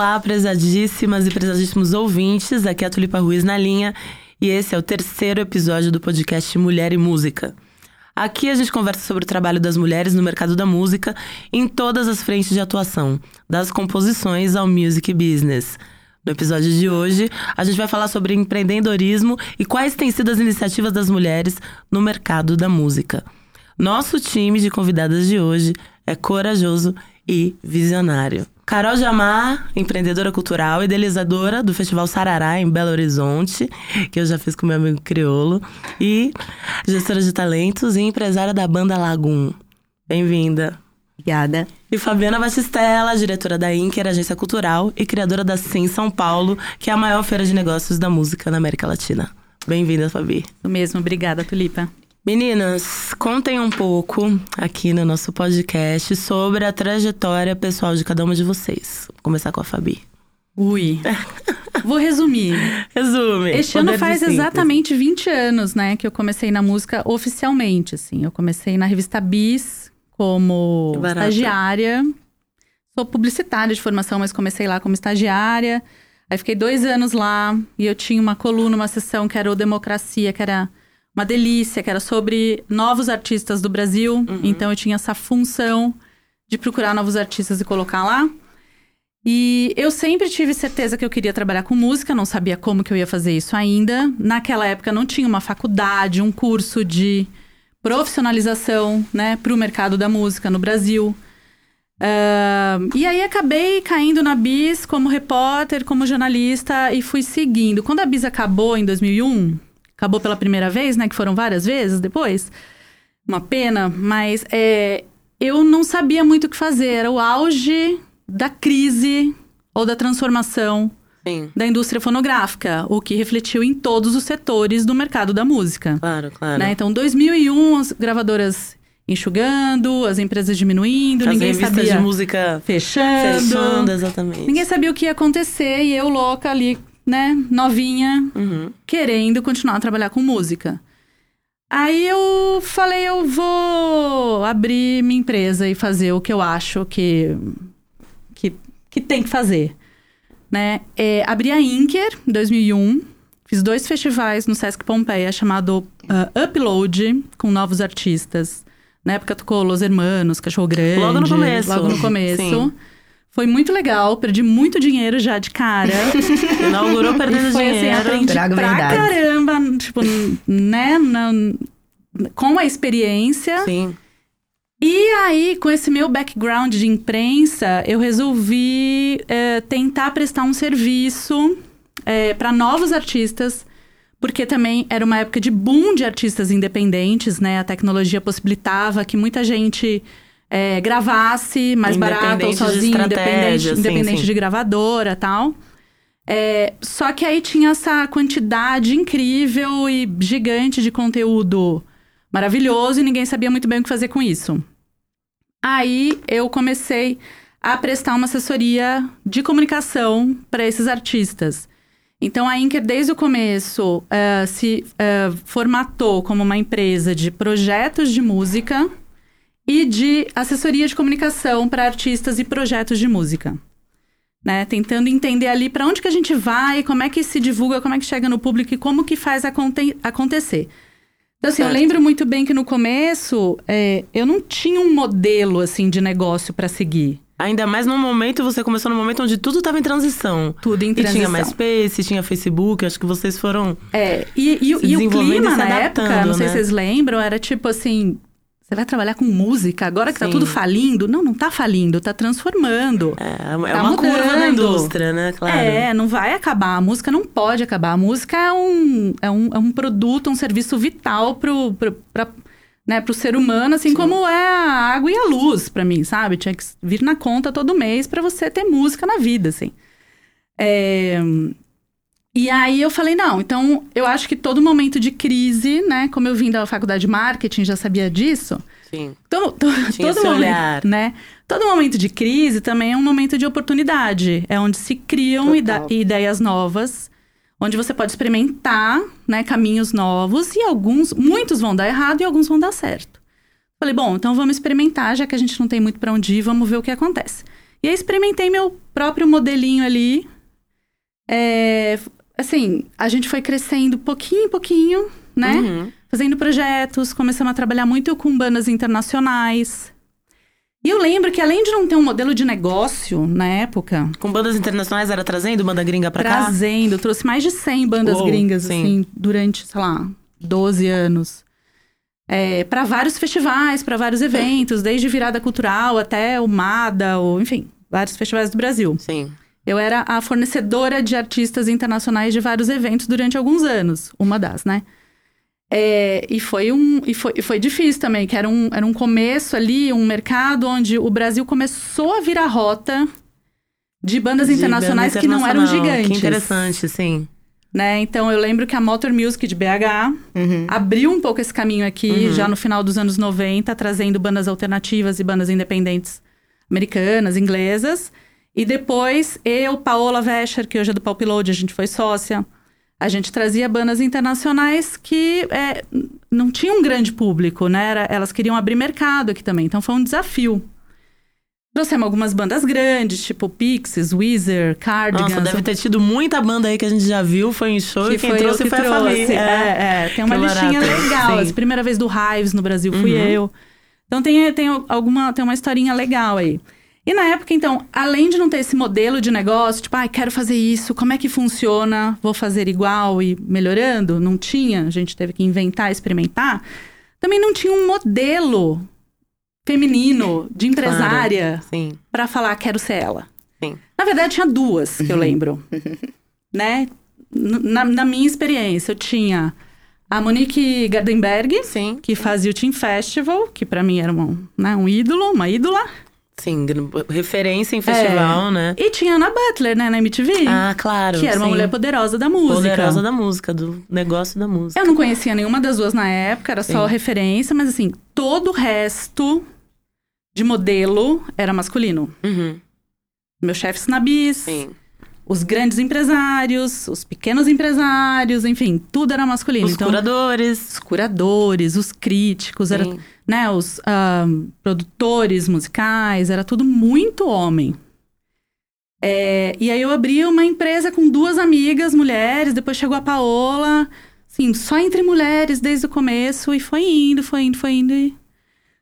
Olá, prezadíssimas e prezadíssimos ouvintes. Aqui é a Tulipa Ruiz na linha e esse é o terceiro episódio do podcast Mulher e Música. Aqui a gente conversa sobre o trabalho das mulheres no mercado da música em todas as frentes de atuação, das composições ao music business. No episódio de hoje, a gente vai falar sobre empreendedorismo e quais têm sido as iniciativas das mulheres no mercado da música. Nosso time de convidadas de hoje é corajoso e visionário. Carol Jamar, empreendedora cultural, idealizadora do Festival Sarará em Belo Horizonte, que eu já fiz com meu amigo Criolo, e gestora de talentos e empresária da banda Lagoon. Bem-vinda. Obrigada. E Fabiana Batistella, diretora da Inker, agência cultural, e criadora da Sim São Paulo, que é a maior feira de negócios da música na América Latina. Bem-vinda, Fabi. O mesmo, obrigada, Tulipa. Meninas, contem um pouco aqui no nosso podcast sobre a trajetória pessoal de cada uma de vocês. Vou começar com a Fabi. Ui. Vou resumir. Resume. Este ano faz exatamente 20 anos, né, que eu comecei na música oficialmente, assim. Eu comecei na revista Bis como estagiária. Sou publicitária de formação, mas comecei lá como estagiária. Aí fiquei dois anos lá e eu tinha uma coluna, uma sessão que era o Democracia, que era uma delícia, que era sobre novos artistas do Brasil. Uhum. Então eu tinha essa função de procurar novos artistas e colocar lá. E eu sempre tive certeza que eu queria trabalhar com música, não sabia como que eu ia fazer isso ainda. Naquela época não tinha uma faculdade, um curso de profissionalização, né, para o mercado da música no Brasil. Uh, e aí acabei caindo na Bis como repórter, como jornalista e fui seguindo. Quando a Bis acabou em 2001, acabou pela primeira vez, né? Que foram várias vezes depois. Uma pena, mas é, eu não sabia muito o que fazer. Era o auge da crise ou da transformação Sim. da indústria fonográfica, o que refletiu em todos os setores do mercado da música. Claro, claro. Né? Então, 2001, as gravadoras enxugando, as empresas diminuindo, as ninguém sabia. de música fechando. Fechando, exatamente. Ninguém sabia o que ia acontecer e eu louca ali né, novinha, uhum. querendo continuar a trabalhar com música. Aí eu falei, eu vou abrir minha empresa e fazer o que eu acho que, que, que tem que fazer. Né? É, abri a Inker em 2001, fiz dois festivais no Sesc Pompeia chamado uh, Upload, com novos artistas. Na época tocou Los Hermanos, Cachorro Grande. Logo no começo. Logo no começo. Sim. Foi muito legal, perdi muito dinheiro já de cara. Inaugurou perdendo foi, assim, dinheiro. Assim, aprendi Trago pra verdade. caramba, tipo, né, na, com a experiência. Sim. E aí, com esse meu background de imprensa, eu resolvi é, tentar prestar um serviço é, para novos artistas, porque também era uma época de boom de artistas independentes, né? A tecnologia possibilitava que muita gente é, gravasse mais barato ou sozinho, independente, sim, independente sim. de gravadora tal. É, só que aí tinha essa quantidade incrível e gigante de conteúdo maravilhoso e ninguém sabia muito bem o que fazer com isso. Aí eu comecei a prestar uma assessoria de comunicação para esses artistas. Então a Inker, desde o começo, uh, se uh, formatou como uma empresa de projetos de música e de assessoria de comunicação para artistas e projetos de música. Né? Tentando entender ali para onde que a gente vai, como é que se divulga, como é que chega no público e como que faz aconte acontecer. Então, assim, certo. eu lembro muito bem que no começo é, eu não tinha um modelo assim de negócio para seguir. Ainda mais no momento, você começou no momento onde tudo estava em transição. Tudo em transição. E tinha MySpace, tinha Facebook, acho que vocês foram. É, e, e, e o clima na época, não sei se né? vocês lembram, era tipo assim: você vai trabalhar com música, agora que Sim. tá tudo falindo. Não, não tá falindo, tá transformando. É, é tá uma mudando. curva da indústria, né? Claro. É, não vai acabar. A música não pode acabar. A música é um, é um, é um produto, um serviço vital pro, pro, pra, né, pro ser humano, assim Sim. como é a água e a luz para mim, sabe? Tinha que vir na conta todo mês para você ter música na vida, assim. É, e aí eu falei, não, então eu acho que todo momento de crise, né? Como eu vim da faculdade de marketing, já sabia disso. Sim. Então, to, todo momento, olhar. né? Todo momento de crise também é um momento de oportunidade. É onde se criam ide ideias novas, onde você pode experimentar, né, caminhos novos e alguns, muitos vão dar errado e alguns vão dar certo. Falei, bom, então vamos experimentar, já que a gente não tem muito para onde ir, vamos ver o que acontece. E aí experimentei meu próprio modelinho ali. É, assim, a gente foi crescendo pouquinho em pouquinho, né? Uhum. Fazendo projetos, começamos a trabalhar muito com bandas internacionais. E eu lembro que além de não ter um modelo de negócio na época, Com bandas internacionais, era trazendo banda gringa pra cá? trazendo, trouxe mais de 100 bandas Uou, gringas, sim. assim, durante, sei lá, 12 anos. É, para vários festivais, para vários eventos, desde virada cultural até o MADA, ou, enfim, vários festivais do Brasil. Sim. Eu era a fornecedora de artistas internacionais de vários eventos durante alguns anos, uma das, né? É, e foi um e foi, e foi difícil também, que era um, era um começo ali, um mercado onde o Brasil começou a virar rota de bandas De internacionais banda que não eram gigantes. Que interessante, sim. Né? Então eu lembro que a Motor Music de BH Uhum. abriu um pouco esse caminho aqui, Uhum. já no final dos anos 90, trazendo bandas alternativas e bandas independentes americanas, inglesas. E depois, eu, Paola Vescher, que hoje é do Pulp Load, a gente foi sócia. A gente trazia bandas internacionais que é, não tinham um grande público, né? Era- elas queriam abrir mercado aqui também, então foi um desafio. Trouxemos algumas bandas grandes, tipo Pixies, Weezer, Cardigans. Nossa, deve ter tido muita banda aí que a gente já viu, foi em show Que e quem foi trouxe que foi a trouxe. família. É, é, tem uma Que listinha legal. Sim. A primeira vez do Hives no Brasil fui Uhum. eu. Então tem, tem alguma tem uma historinha legal aí. E na época, então, além de não ter esse modelo de negócio, tipo, ai, quero fazer isso, como é que funciona? Vou fazer igual e melhorando? Não tinha, a gente teve que inventar, experimentar. Também não tinha um modelo feminino de empresária Sim. pra falar, quero ser ela. Sim. Na verdade, tinha duas que eu lembro. né? Na, na minha experiência, eu tinha a Monique Gardenberg, Sim. que fazia o Team Festival, que pra mim era um, né, um ídolo, uma ídola. Sim, referência em festival, né? E tinha a Ana Butler, né, na MTV. Ah, claro. que era uma sim. mulher poderosa da música. poderosa da música, do negócio da música. Eu não conhecia nenhuma das duas na época, era só Sim. referência, mas assim, todo o resto de modelo era masculino. Uhum. Meu chefe Snabis, Sim. Os grandes empresários, os pequenos empresários, enfim, tudo era masculino. Os então, curadores. os curadores, os críticos, era, né, os ah, produtores musicais, era tudo muito homem. É, e aí eu abri uma empresa com duas amigas, mulheres, depois chegou a Paola, assim, só entre mulheres desde o começo, e foi indo, foi indo, foi indo, e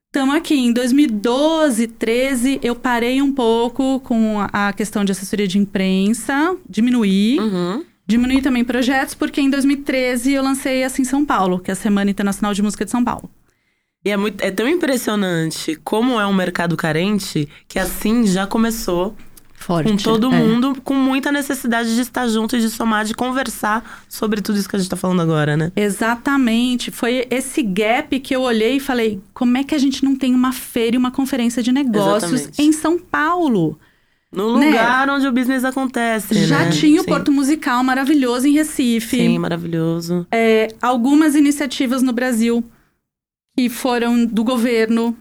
estamos aqui. Em 2012, 13, eu parei um pouco com a questão de assessoria de imprensa, diminuí. Uhum. Diminuí também projetos, porque em 2013 eu lancei Assim São Paulo, que é a Semana Internacional de Música de São Paulo. E é, muito, é tão impressionante como é um mercado carente que assim já começou Forte. com todo é. mundo, com muita necessidade de estar junto e de somar, de conversar sobre tudo isso que a gente tá falando agora, né? Exatamente. Foi esse gap que eu olhei e falei: como é que a gente não tem uma feira e uma conferência de negócios Exatamente. em São Paulo? No Né? lugar onde o business acontece. Já né? tinha o Sim. Porto Musical maravilhoso em Recife. Sim, maravilhoso. É, algumas iniciativas no Brasil que foram do governo.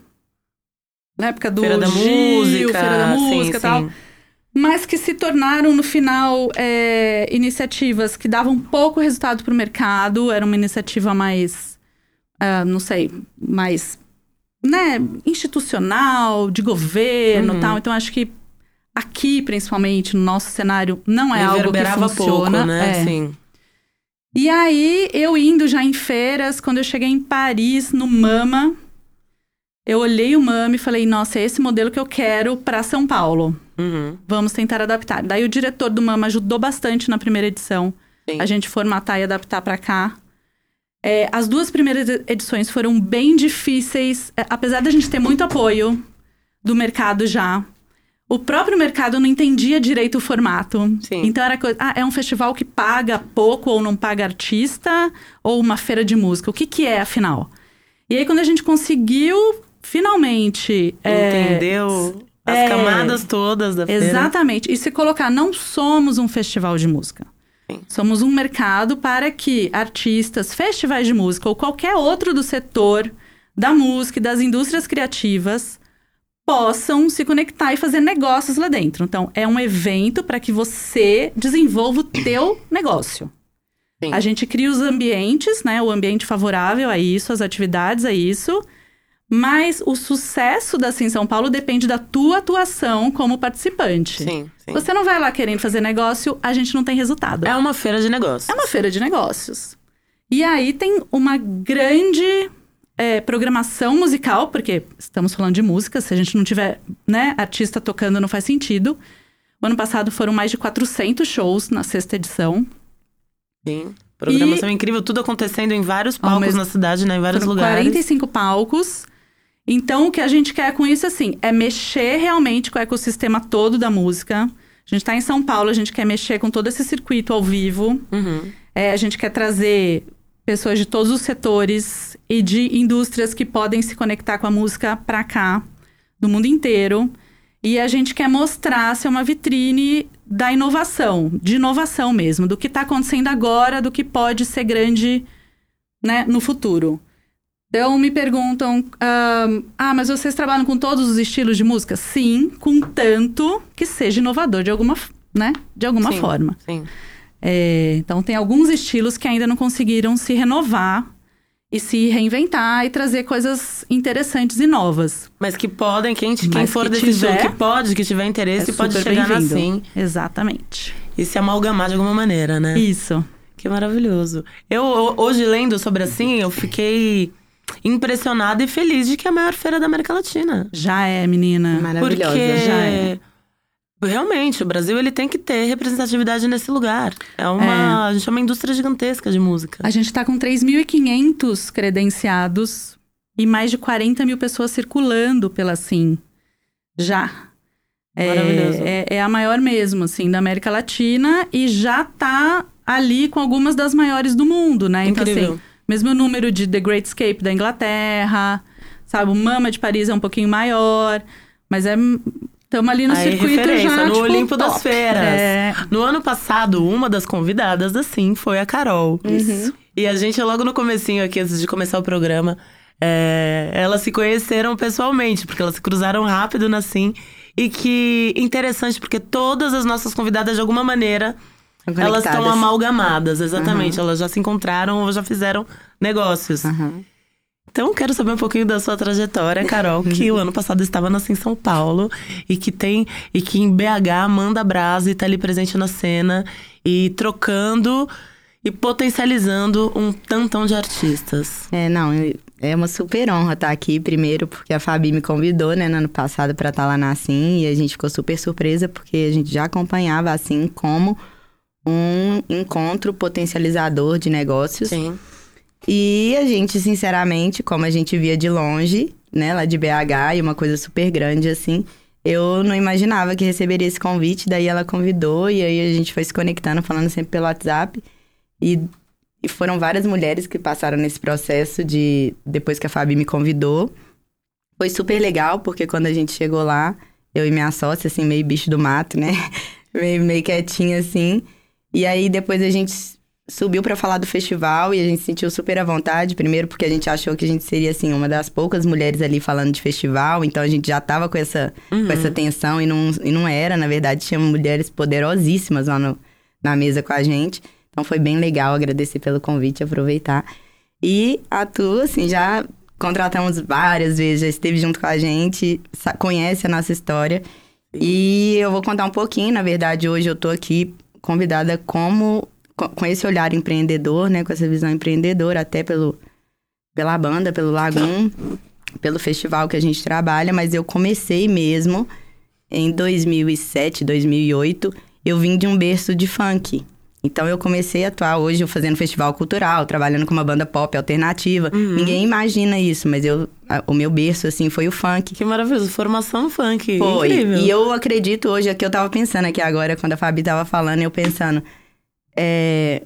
Na época do Feira da Gil, Música. Feira da sim, Música e tal. sim. Mas que se tornaram no final é, iniciativas que davam pouco resultado para o mercado. Era uma iniciativa mais, ah, não sei, mais né, institucional, de governo, Uhum. tal. Então acho que aqui, principalmente no nosso cenário, não é algo que funciona. pouco, né? É. Sim. E aí, eu indo já em feiras, quando eu cheguei em Paris, no Mama, eu olhei o Mama e falei, nossa, é esse modelo que eu quero para São Paulo. Uhum. Vamos tentar adaptar. Daí o diretor do Mama ajudou bastante na primeira edição. Sim. A gente formatar e adaptar para cá. É, as duas primeiras ed- edições foram bem difíceis, é, apesar da gente ter muito apoio do mercado já. O próprio mercado não entendia direito o formato. Sim. Então era coisa, ah, é um festival que paga pouco ou não paga artista, ou uma feira de música. O que, que é, afinal? E aí, quando a gente conseguiu finalmente. é, Entendeu? As é, camadas todas da feira. Exatamente. E se colocar, não somos um festival de música. Sim. Somos um mercado para que artistas, festivais de música ou qualquer outro do setor da música e das indústrias criativas possam se conectar e fazer negócios lá dentro. Então, é um evento para que você desenvolva o teu negócio. Sim. A gente cria os ambientes, né? O ambiente favorável a isso, as atividades a isso, Mas o sucesso da Sim São Paulo depende da tua atuação como participante. Sim, sim. Você não vai lá querendo fazer negócio, a gente não tem resultado. É uma feira de negócios. É uma feira de negócios. E aí tem uma grande é, programação musical, porque estamos falando de música, se a gente não tiver né, artista tocando não faz sentido. O ano passado foram mais de 400 shows na sexta edição. Sim. Programação incrível, tudo acontecendo em vários palcos mesmo- na cidade, né? Em vários Foram lugares. 45 palcos. Então, o que a gente quer com isso, assim, é mexer realmente com o ecossistema todo da música. A gente tá em São Paulo, a gente quer mexer com todo esse circuito ao vivo. Uhum. É, a gente quer trazer pessoas de todos os setores e de indústrias que podem se conectar com a música pra cá, do mundo inteiro. E a gente quer mostrar ser uma vitrine da inovação, de inovação mesmo, do que está acontecendo agora, do que pode ser grande né, no futuro. Então me perguntam, ah, mas vocês trabalham com todos os estilos de música? Sim, contanto que seja inovador de alguma, né, de alguma Sim, forma. Sim. É, então, tem alguns estilos que ainda não conseguiram se renovar e se reinventar e trazer coisas interessantes e novas. Mas que podem, quem, quem Mas for que desse tiver, estilo, que pode, que tiver interesse, é pode chegar na bem-vindo. Sim Exatamente. e se amalgamar de alguma maneira, né? Isso. Que maravilhoso. Eu, ho- hoje, lendo sobre assim, eu fiquei impressionada e feliz de que é a maior feira da América Latina. Já é, menina. Maravilhosa. Porque já é. realmente o Brasil ele tem que ter representatividade nesse lugar. É uma, a gente é uma indústria gigantesca de música. A gente tá com 3.500 credenciados e mais de 40 mil pessoas circulando pela SIM. Já. É, Maravilhoso. é, é a maior mesmo, assim, da América Latina e já tá ali com algumas das maiores do mundo, né? Então, Incrível. assim, mesmo número de The Great Escape da Inglaterra, sabe? O Mama de Paris é um pouquinho maior, mas é. Estamos ali no Aí, circuito referência, já, no tipo, Olimpo das top. Feiras. É, No ano passado, uma das convidadas, assim, foi a Carol. Uhum. E a gente, logo no comecinho aqui, antes de começar o programa, é, elas se conheceram pessoalmente, porque elas se cruzaram rápido na Sim. E que interessante, porque todas as nossas convidadas, de alguma maneira, Elas estão amalgamadas, exatamente. Elas já se encontraram ou já fizeram negócios. Aham. Então, quero saber um pouquinho da sua trajetória, Carol, que o ano passado estava na Sim São Paulo e que tem e que em BH manda brasa e tá ali presente na cena e trocando e potencializando um tantão de artistas. É, não, é uma super honra estar aqui, primeiro, porque a Fabi me convidou, né, no ano passado para estar lá na Assim, e a gente ficou super surpresa, porque a gente já acompanhava Assim como um encontro potencializador de negócios. Sim. E a gente, sinceramente, como a gente via de longe, né, lá de BH, e uma coisa super grande assim, eu não imaginava que receberia esse convite, daí ela convidou, e aí a gente foi se conectando, falando sempre pelo WhatsApp. E, e foram várias mulheres que passaram nesse processo de. Depois que a Fabi me convidou. Foi super legal, porque quando a gente chegou lá, eu e minha sócia, assim, meio bicho do mato, né? meio, meio quietinha, assim. E aí depois a gente subiu pra falar do festival e a gente se sentiu super à vontade. Primeiro porque a gente achou que a gente seria, assim, uma das poucas mulheres ali falando de festival. Então a gente já tava com essa, com essa tensão e não, e não era. Na verdade, tinha mulheres poderosíssimas lá no, na mesa com a gente. Então foi bem legal agradecer pelo convite, aproveitar. E a Tu, assim, já contratamos várias vezes, já esteve junto com a gente, conhece a nossa história. E eu vou contar um pouquinho, na verdade, hoje eu tô aqui convidada como com- esse olhar empreendedor, né, com essa visão empreendedora, até pelo pela banda, pelo Lagoon, pelo festival que a gente trabalha, mas eu comecei mesmo em 2007, 2008, eu vim de um berço de funk. Então eu comecei a atuar hoje eu fazendo festival cultural, trabalhando com uma banda pop alternativa. Ninguém imagina isso, mas eu a- o meu berço assim foi o funk. Que maravilhoso. Formação funk. Foi. Incrível. E eu acredito hoje, aqui eu tava pensando aqui agora, quando a Fabi tava falando, eu pensando. É.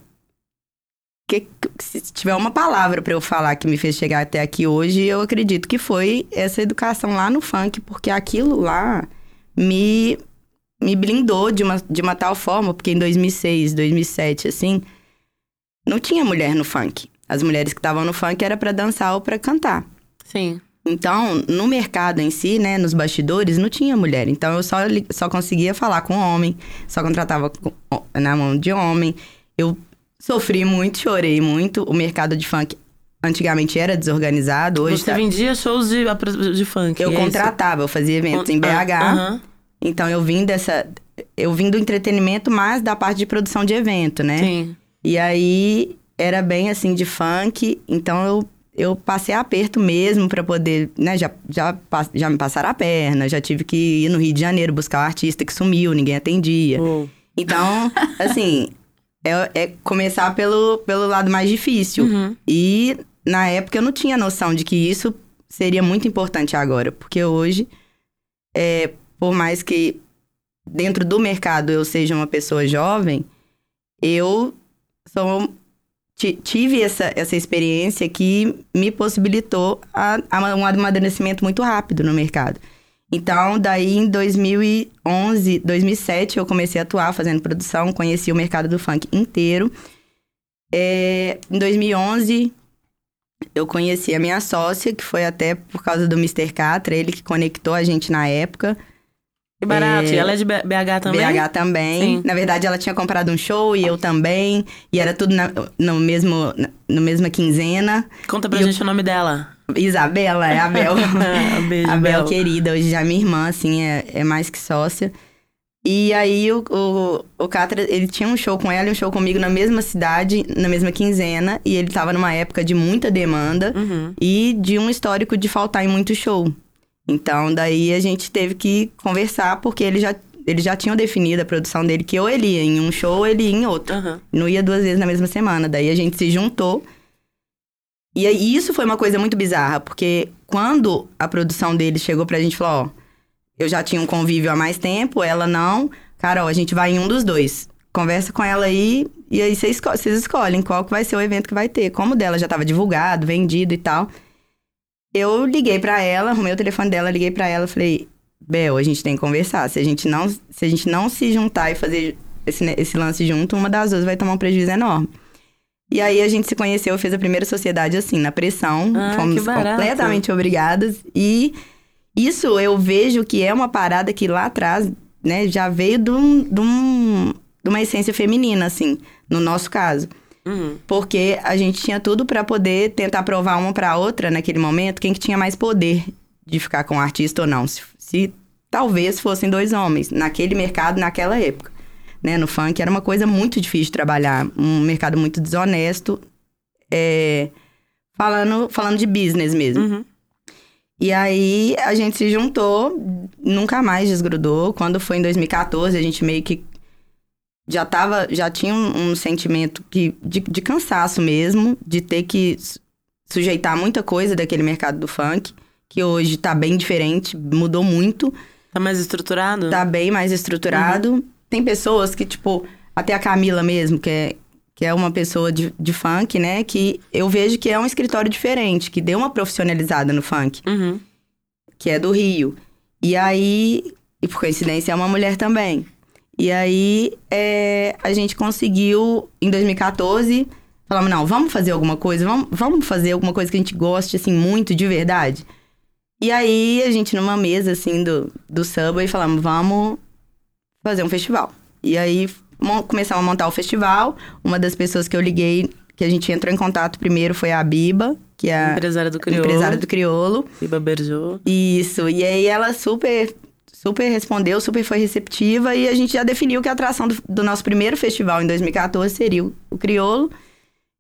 Que, se tiver uma palavra pra eu falar que me fez chegar até aqui hoje, eu acredito que foi essa educação lá no funk, porque aquilo lá me, me blindou de uma, de uma tal forma, porque em 2006, 2007, assim, não tinha mulher no funk. As mulheres que estavam no funk era pra dançar ou pra cantar. Sim. Então, no mercado em si, né, nos bastidores, não tinha mulher. Então, eu só, só conseguia falar com homem, só contratava com- na mão de homem. Eu sofri muito, chorei muito. O mercado de funk antigamente era desorganizado, hoje Você tá- vendia shows de, de funk. eu é isso? contratava, eu fazia eventos em Ah, BH. aham. Então eu vim dessa. Eu vim do entretenimento, mais da parte de produção de evento, né? Sim. E aí era bem assim de funk, então eu, eu passei aperto mesmo pra poder, né? Já, já, já me passaram a perna, já tive que ir no Rio de Janeiro buscar o artista que sumiu, ninguém atendia. Pô. Então, assim, é, é começar pelo, pelo lado mais difícil. Uhum. E na época eu não tinha noção de que isso seria muito importante agora, porque hoje, é, por mais que dentro do mercado eu seja uma pessoa jovem, eu sou, ti- tive essa, essa experiência que me possibilitou a, a um amadurecimento muito rápido no mercado. Então, daí em 2011, 2007, eu comecei a atuar fazendo produção, conheci o mercado do funk inteiro. É, em 2011, eu conheci a minha sócia, que foi até por causa do Mr. Catra, ele que conectou a gente na época. Que barato. É, E ela é de BH também? BH também. Sim. Na verdade, ela tinha comprado um show e eu também. E era tudo na, no mesmo, na no mesma quinzena. Conta pra E eu- gente o nome dela. Isabela, é a Bel. Beijo, a Bel Bel. querida, hoje já é minha irmã, assim, é, é mais que sócia. E aí o, o, o Catra, ele tinha um show com ela e um show comigo na mesma cidade, na mesma quinzena. E ele tava numa época de muita demanda Uhum. e de um histórico de faltar em muito show. Então, daí a gente teve que conversar, porque ele já, eles já tinham definido a produção dele, que ou ele ia em um show ou ele ia em outro. Aham. Não ia duas vezes na mesma semana. Daí a gente se juntou. E aí isso foi uma coisa muito bizarra, porque quando a produção dele chegou pra gente e falou, ó, eu já tinha um convívio há mais tempo, ela não. Carol, a gente vai em um dos dois. Conversa com ela aí, e aí vocês, esco- escolhem qual que vai ser o evento que vai ter. Como o dela já tava divulgado, vendido e tal. Eu liguei pra ela, arrumei o telefone dela, liguei pra ela, falei, Bel, a gente tem que conversar. Se a gente não se, a gente não se juntar e fazer esse, ne- esse lance junto, uma das duas vai tomar um prejuízo enorme. E aí a gente se conheceu, fez a primeira sociedade assim, na pressão. Ah, fomos completamente obrigadas. E isso eu vejo que é uma parada que lá atrás, né, já veio de, um, de, um- de uma essência feminina, assim, no nosso caso. Uhum. Porque a gente tinha tudo pra poder tentar provar uma pra outra naquele momento, quem que tinha mais poder de ficar com o artista ou não. Se, se talvez fossem dois homens, naquele mercado, naquela época. Né? No funk era uma coisa muito difícil de trabalhar, um mercado muito desonesto, é, falando, falando de business mesmo. Uhum. E aí a gente se juntou, nunca mais desgrudou. Quando foi em 2014, a gente meio que já tava, já tinha um, um sentimento que, de, de cansaço mesmo, de ter que su- sujeitar muita coisa daquele mercado do funk, que hoje tá bem diferente, mudou muito, Tá mais estruturado? tá bem mais estruturado. Tem pessoas que, tipo, até a Camila mesmo, que é, que é uma pessoa de, de funk, né? Que eu vejo que é um escritório diferente, que deu uma profissionalizada no funk Uhum. que é do Rio. E aí, e por coincidência, é uma mulher também. E aí, é, a gente conseguiu, em 2014, falamos, não, vamos fazer alguma coisa, vamos, vamos fazer alguma coisa que a gente goste, assim, muito, de verdade. E aí, a gente, numa mesa, assim, do, do Subway, falamos, vamos fazer um festival. E aí, começamos a montar o festival. Uma das pessoas que eu liguei, que a gente entrou em contato primeiro, foi a Biba, que é a Empresária do Crioulo. empresária do Criolo. Biba Berjô. Isso, e aí ela super, super respondeu, super foi receptiva e a gente já definiu que a atração do, do nosso primeiro festival em 2014 seria o, o Criolo.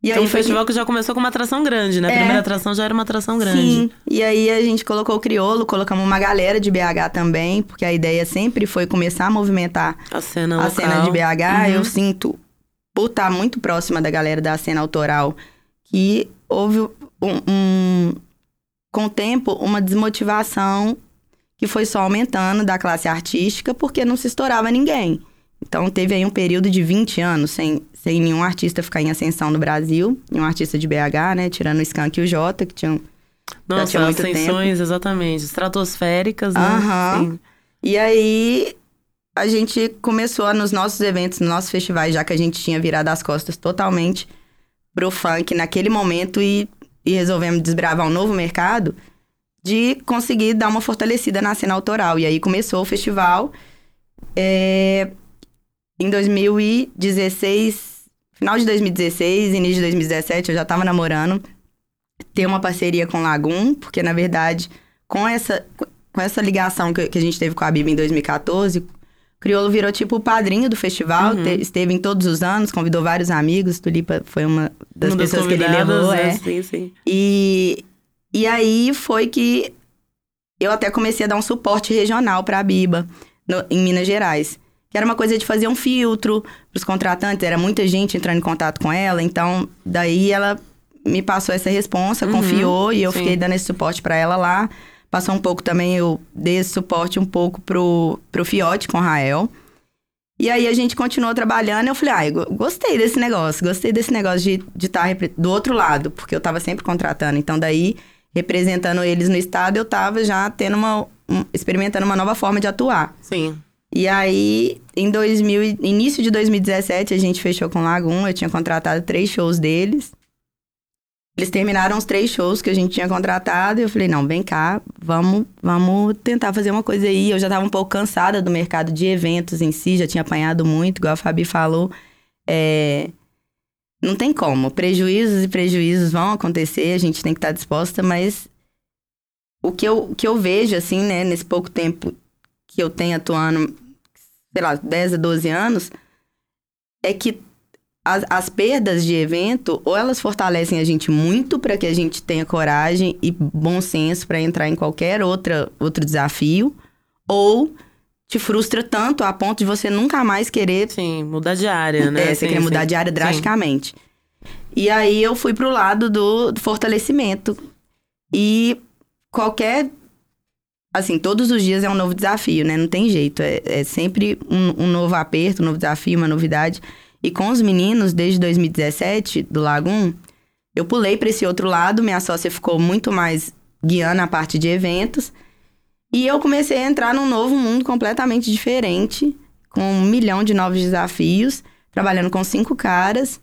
E Então, aí um festival que já começou com uma atração grande, né? A É. primeira atração já era uma atração grande. Sim, e aí a gente colocou o Criolo, colocamos uma galera de BH também, porque a ideia sempre foi começar a movimentar A cena a local. cena de BH. Uhum. Eu sinto, por estar muito próxima da galera da cena autoral, que houve um, um- com o tempo, uma desmotivação que foi só aumentando da classe artística, porque não se estourava ninguém. Então, teve aí um período de 20 anos sem, sem nenhum artista ficar em ascensão no Brasil. Nenhum artista de BH, né? Tirando o Skank e o Jota, que tinham Nossa, tinha muito ascensões, exatamente. Estratosféricas, né? Aham. Sim. E aí a gente começou a, nos nossos eventos, nos nossos festivais, já que a gente tinha virado as costas totalmente pro funk naquele momento e, e resolvemos desbravar um novo mercado, de conseguir dar uma fortalecida na cena autoral. E aí começou o festival. É, em 2016, final de 2016, início de 2017, eu já tava namorando. ter uma parceria com Lagum, porque na verdade, com essa, com essa ligação que, que a gente teve com a Bíblia em 2014, o Criolo virou tipo o padrinho do festival, Uhum. te- esteve em todos os anos, convidou vários amigos, Tulipa foi uma das Uma pessoas que ele levou, né? é. Sim, sim. E, e aí foi que eu até comecei a dar um suporte regional para a Biba, no- em Minas Gerais. Que era uma coisa de fazer um filtro para os contratantes, era muita gente entrando em contato com ela, então daí ela me passou essa responsa, Uhum, confiou e eu sim. fiquei dando esse suporte para ela lá. Passou um pouco também, eu dei esse suporte um pouco pro, pro Fiote com o Rael. E aí a gente continuou trabalhando eu falei, ah, eu go- gostei desse negócio, gostei desse negócio de de estar do outro lado, porque eu tava sempre contratando. Então daí, representando eles no estado, eu tava já tendo uma. um- experimentando uma nova forma de atuar. Sim. E aí, em 2000, e- início de 2017, a gente fechou com Lagum, eu tinha contratado três shows deles. Eles terminaram os três shows que a gente tinha contratado e eu falei, não, vem cá, vamos, vamos tentar fazer uma coisa aí. Eu já estava um pouco cansada do mercado de eventos em si, já tinha apanhado muito, igual a Fabi falou. É, Não tem como, prejuízos e prejuízos vão acontecer, a gente tem que estar disposta, mas o que eu, que eu vejo, assim, né, nesse pouco tempo que eu tenho atuando, sei lá, 10 a 12 anos, é que as, as perdas de evento, ou elas fortalecem a gente muito para que a gente tenha coragem e bom senso para entrar em qualquer outra, outro desafio, ou te frustra tanto a ponto de você nunca mais querer Sim, mudar de área, né? é, você Sim, quer mudar sim. de área drasticamente. E aí eu fui pro lado do, do fortalecimento. E qualquer. Assim, todos os dias é um novo desafio, né? Não tem jeito. É, é sempre um, um novo aperto, um novo desafio, uma novidade. E com os meninos, desde 2017, do Lagum, eu pulei para esse outro lado. Minha sócia ficou muito mais guiando a parte de eventos. E eu comecei a entrar num novo mundo completamente diferente, com um milhão de novos desafios, trabalhando com cinco caras.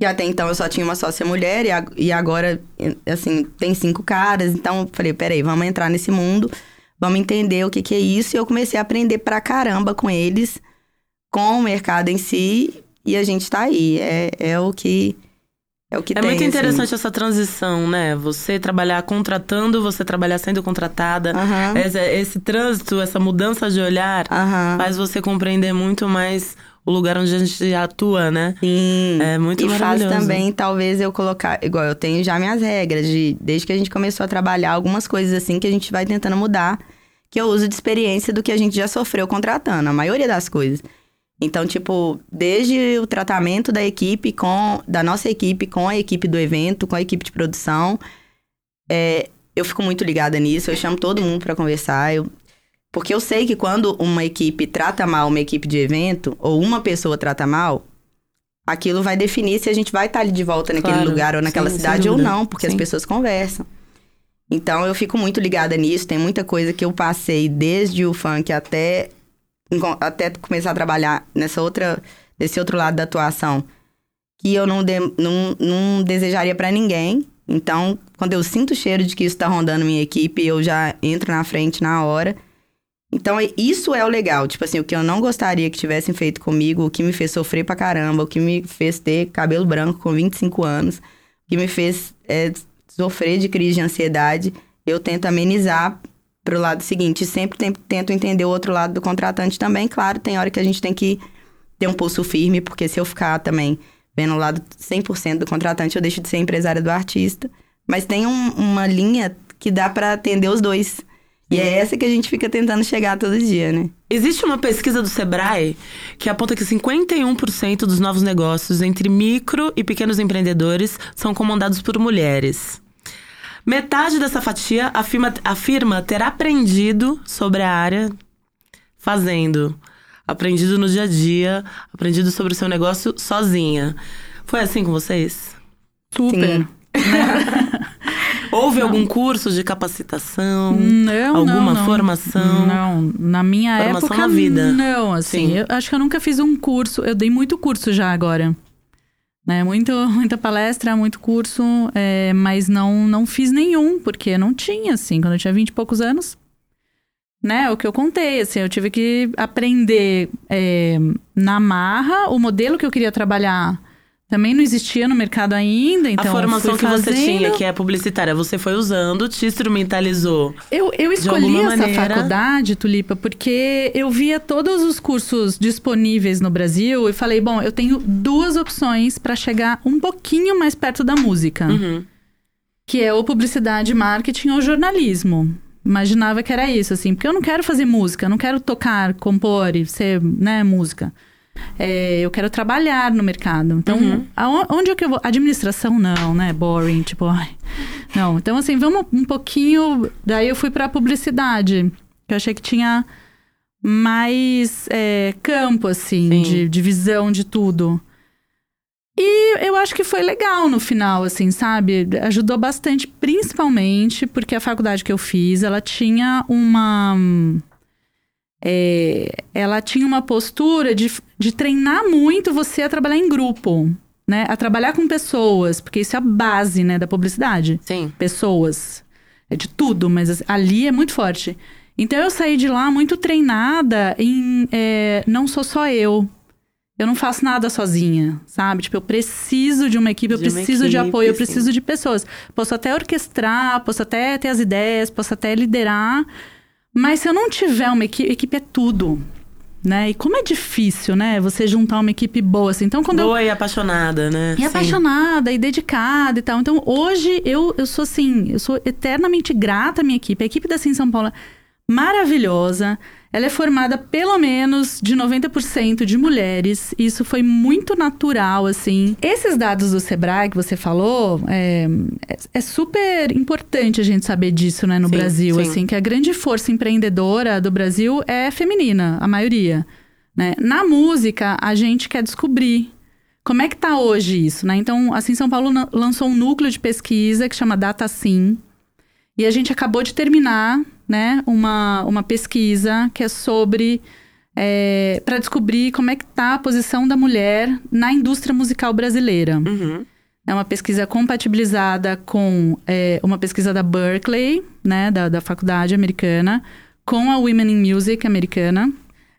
E até então eu só tinha uma sócia mulher, e, ag- agora, assim, tem cinco caras. Então eu falei, peraí, vamos entrar nesse mundo, vamos entender o que, que é isso. E eu comecei a aprender pra caramba com eles, com o mercado em si, e a gente tá aí. É, é o que. É o que É tem. muito assim. interessante essa transição, né? Você trabalhar contratando, você trabalhar sendo contratada. Aham. Esse, esse trânsito, essa mudança de olhar Aham. faz você compreender muito mais o lugar onde a gente atua, né? Sim. É muito e faz maravilhoso. também, talvez, eu colocar. Igual eu tenho já minhas regras, de, desde que a gente começou a trabalhar, algumas coisas assim que a gente vai tentando mudar, que eu uso de experiência do que a gente já sofreu contratando, a maioria das coisas. Então, tipo, desde o tratamento da equipe com. da nossa equipe com a equipe do evento, com a equipe de produção. é, eu fico muito ligada nisso, eu chamo todo mundo pra conversar. Eu, porque eu sei que quando uma equipe trata mal uma equipe de evento, ou uma pessoa trata mal, aquilo vai definir se a gente vai estar ali de volta naquele Claro, lugar ou naquela sim, cidade ou não, porque as Sim. pessoas conversam. Então eu fico muito ligada nisso, tem muita coisa que eu passei desde o funk até, até começar a trabalhar nessa outra, nesse outro lado da atuação, que eu não, de- não, não desejaria pra ninguém. Então, quando eu sinto o cheiro de que isso tá rondando minha equipe, eu já entro na frente na hora. Então, isso é o legal. Tipo assim, o que eu não gostaria que tivessem feito comigo, o que me fez sofrer pra caramba, o que me fez ter cabelo branco com 25 anos, o que me fez é, sofrer de crise de ansiedade, eu tento amenizar pro lado seguinte. Sempre tem- tento entender o outro lado do contratante também. Claro, tem hora que a gente tem que ter um pulso firme, porque se eu ficar também vendo o lado 100% do contratante, eu deixo de ser empresária do artista. Mas tem um- uma linha que dá pra atender os dois. E é essa que a gente fica tentando chegar todo dia, né? Existe uma pesquisa do Sebrae que aponta que 51% dos novos negócios entre micro e pequenos empreendedores são comandados por mulheres. Metade dessa fatia afirma, afirma ter aprendido sobre a área fazendo. Aprendido no dia a dia, aprendido sobre o seu negócio sozinha. Foi assim com vocês? Super. Sim. Houve algum curso de capacitação? Não, Alguma não, não. formação? Não, na minha Formação época na vida. não, assim, Sim. eu acho que eu nunca fiz um curso, eu dei muito curso já agora. Né, muito, muita palestra, muito curso, é, mas não, não fiz nenhum, porque não tinha, assim, quando eu tinha 20 e poucos anos. Né, o que eu contei, assim, eu tive que aprender é, na marra o modelo que eu queria trabalhar Também não existia no mercado ainda, então a formação que você tinha, que é publicitária, você foi usando, te instrumentalizou. Eu, eu escolhi essa maneira- faculdade, Tulipa, porque eu via todos os cursos disponíveis no Brasil e falei, bom, eu tenho duas opções para chegar um pouquinho mais perto da música, Uhum. que é ou publicidade, marketing ou jornalismo. Imaginava que era isso, assim, porque eu não quero fazer música, não quero tocar, compor e ser, né, música. É, eu quero trabalhar no mercado. Então, Uhum. aon- onde é que eu vou? Administração, não, né? Boring, tipo, ai. Não, então assim, vamos um pouquinho. Daí eu fui pra publicidade, que eu achei que tinha mais é, campo, assim, Sim. de, de visão de tudo. E eu acho que foi legal no final, assim, sabe? Ajudou bastante, principalmente porque a faculdade que eu fiz, ela tinha uma. É, ela tinha uma postura de, de treinar muito você a trabalhar em grupo, né? A trabalhar com pessoas, porque isso é a base, né, da publicidade Sim. pessoas. É de tudo, mas ali é muito forte. Então eu saí de lá muito treinada em é, não sou só eu. Eu não faço nada sozinha, sabe? Tipo, eu preciso de uma equipe, eu De preciso de equipe, apoio, eu sim. preciso de pessoas. Posso até orquestrar, posso até ter as ideias, posso até liderar. Mas se eu não tiver uma equipe, equipe é tudo. Né? E como é difícil, né? Você juntar uma equipe boa assim. Então, quando eu Boa e apaixonada, né? e Sim. apaixonada e dedicada e tal. Então, hoje eu, eu sou assim, eu sou eternamente grata à minha equipe. A equipe da Sim São Paulo é maravilhosa. Ela é formada pelo menos de 90% de mulheres. Isso foi muito natural, assim. Esses dados do Sebrae que você falou, é, é- é super importante a gente saber disso, né, no Sim, Brasil. sim. Assim, que a grande força empreendedora do Brasil é feminina, a maioria. Né? Na música, a gente quer descobrir como é que tá hoje isso, né? Então, assim, São Paulo lançou um núcleo de pesquisa que chama DataSim. E a gente acabou de terminar, né, uma, uma pesquisa que é sobre... para descobrir como é que tá a posição da mulher na indústria musical brasileira. Uhum. É uma pesquisa compatibilizada com é, uma pesquisa da Berkeley, né, da, da faculdade americana, com a Women in Music americana.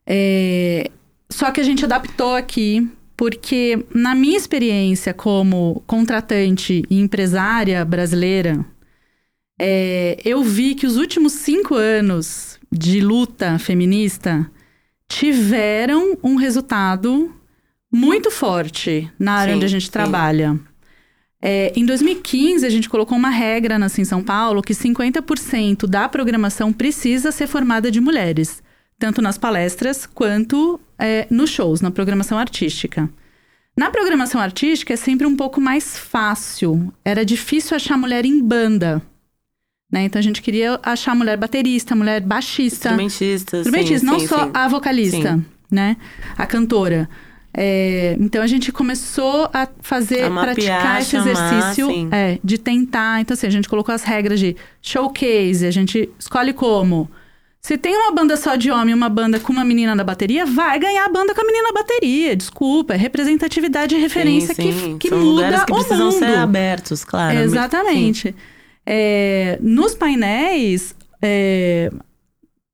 É, só que a gente adaptou aqui, porque na minha experiência como contratante e empresária brasileira, é, eu vi que os últimos cinco anos de luta feminista tiveram um resultado muito forte na área Sim, onde a gente sim. trabalha. É, em 2015, a gente colocou uma regra na Sim São Paulo que 50% da programação precisa ser formada de mulheres, tanto nas palestras quanto é, nos shows, na programação artística. Na programação artística é sempre um pouco mais fácil. Era difícil achar mulher em banda. Né? Então a gente queria achar mulher baterista, mulher baixista. Instrumentista, Instrumentista, sim, não sim, só sim. a vocalista, né? A cantora. É, então a gente começou a fazer, A mapear, praticar esse chamar, exercício é, de tentar. Então, assim, a gente colocou as regras de showcase, a gente escolhe como. Se tem uma banda só de homem e uma banda com uma menina na bateria, vai ganhar a banda com a menina na bateria. Desculpa, é representatividade e referência Sim, sim. que, que São muda que o precisam mundo. ser abertos, claro. Exatamente. É, nos painéis, é,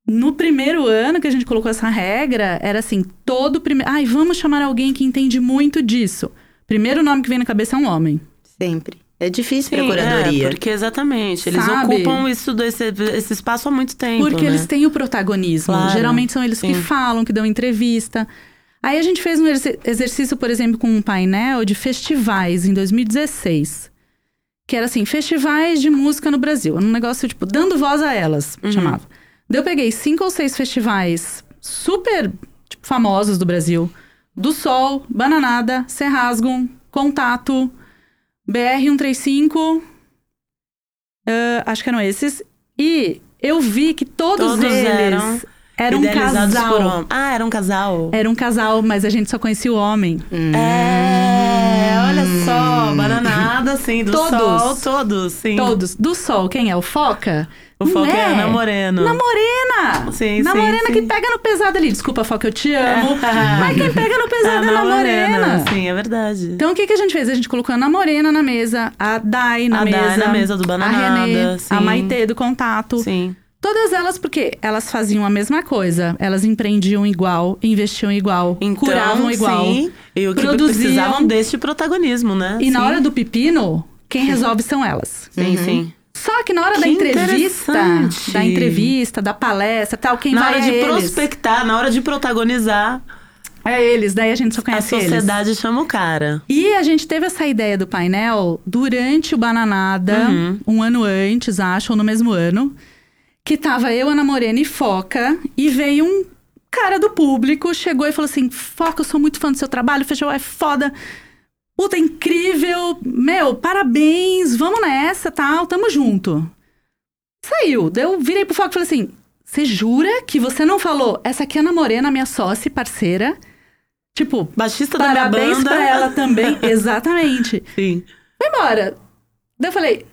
no primeiro ano que a gente colocou essa regra, era assim, todo primeiro... Ai, vamos chamar alguém que entende muito disso. Primeiro nome que vem na cabeça é um homem. Sempre. É difícil Sim, procuradoria. é, porque exatamente. Eles Sabe? ocupam isso desse, esse espaço há muito tempo, Porque né? eles têm o protagonismo. Claro, Geralmente são eles que sim. falam, que dão entrevista. Aí a gente fez um exerc- exercício, por exemplo, com um painel de festivais em 2016. Que era assim, festivais de música no Brasil. Um negócio, tipo, dando voz a elas, Uhum. chamava. Daí eu peguei cinco ou seis festivais super tipo, famosos do Brasil. Do Sol, Bananada, Serrasgum, Contato, BR-135... ah, acho que eram esses. E eu vi que todos, Todos eles eram eram um casal. por. Ah, era um casal. Era um casal, mas a gente só conhecia o homem. É, olha só, bananada, sim, do Todos. sol, todos, sim. Todos. Do Sol, quem é? O Foca? O foco é é Ana Moreno. Na Morena! Sim, Na sim, Morena sim. que pega no pesado ali. Desculpa, Foca, eu te amo. mas quem pega no pesado é Ana na Morena. Sim, é verdade. Então, o que, que a gente fez? A gente colocou a Ana Morena na mesa, a Dai na A mesa. Dai na mesa do Bananada, A Renê, sim. a Maitê do Contato. Sim. Todas elas, porque elas faziam a mesma coisa. Elas empreendiam igual, investiam igual, Então, curavam igual. sim, e o que produziam. precisavam deste protagonismo, né? E na Sim. hora do pepino, quem resolve são elas. Sim, sim. Só que na hora da Que entrevista, interessante. da entrevista, da palestra, tal, quem na vai hora de é eles. prospectar, na hora de protagonizar, É eles, daí a gente só a conhece eles. sociedade chama o cara. E a gente teve essa ideia do painel durante o Bananada, Uhum. um ano antes, acho, ou no mesmo ano. Que tava eu, Ana Morena e Foca, e veio um cara do público, chegou e falou assim: Foca, eu sou muito fã do seu trabalho, fechou, é foda. Puta, incrível. Meu, parabéns, vamos nessa, tal, tamo junto. Saiu. Eu virei pro Foca e falei assim: Você jura que você não falou? Essa aqui é a Ana Morena, minha sócia e parceira. Tipo, Baixista da minha Parabéns banda. pra ela também. Exatamente. Sim. Foi embora. Daí eu falei,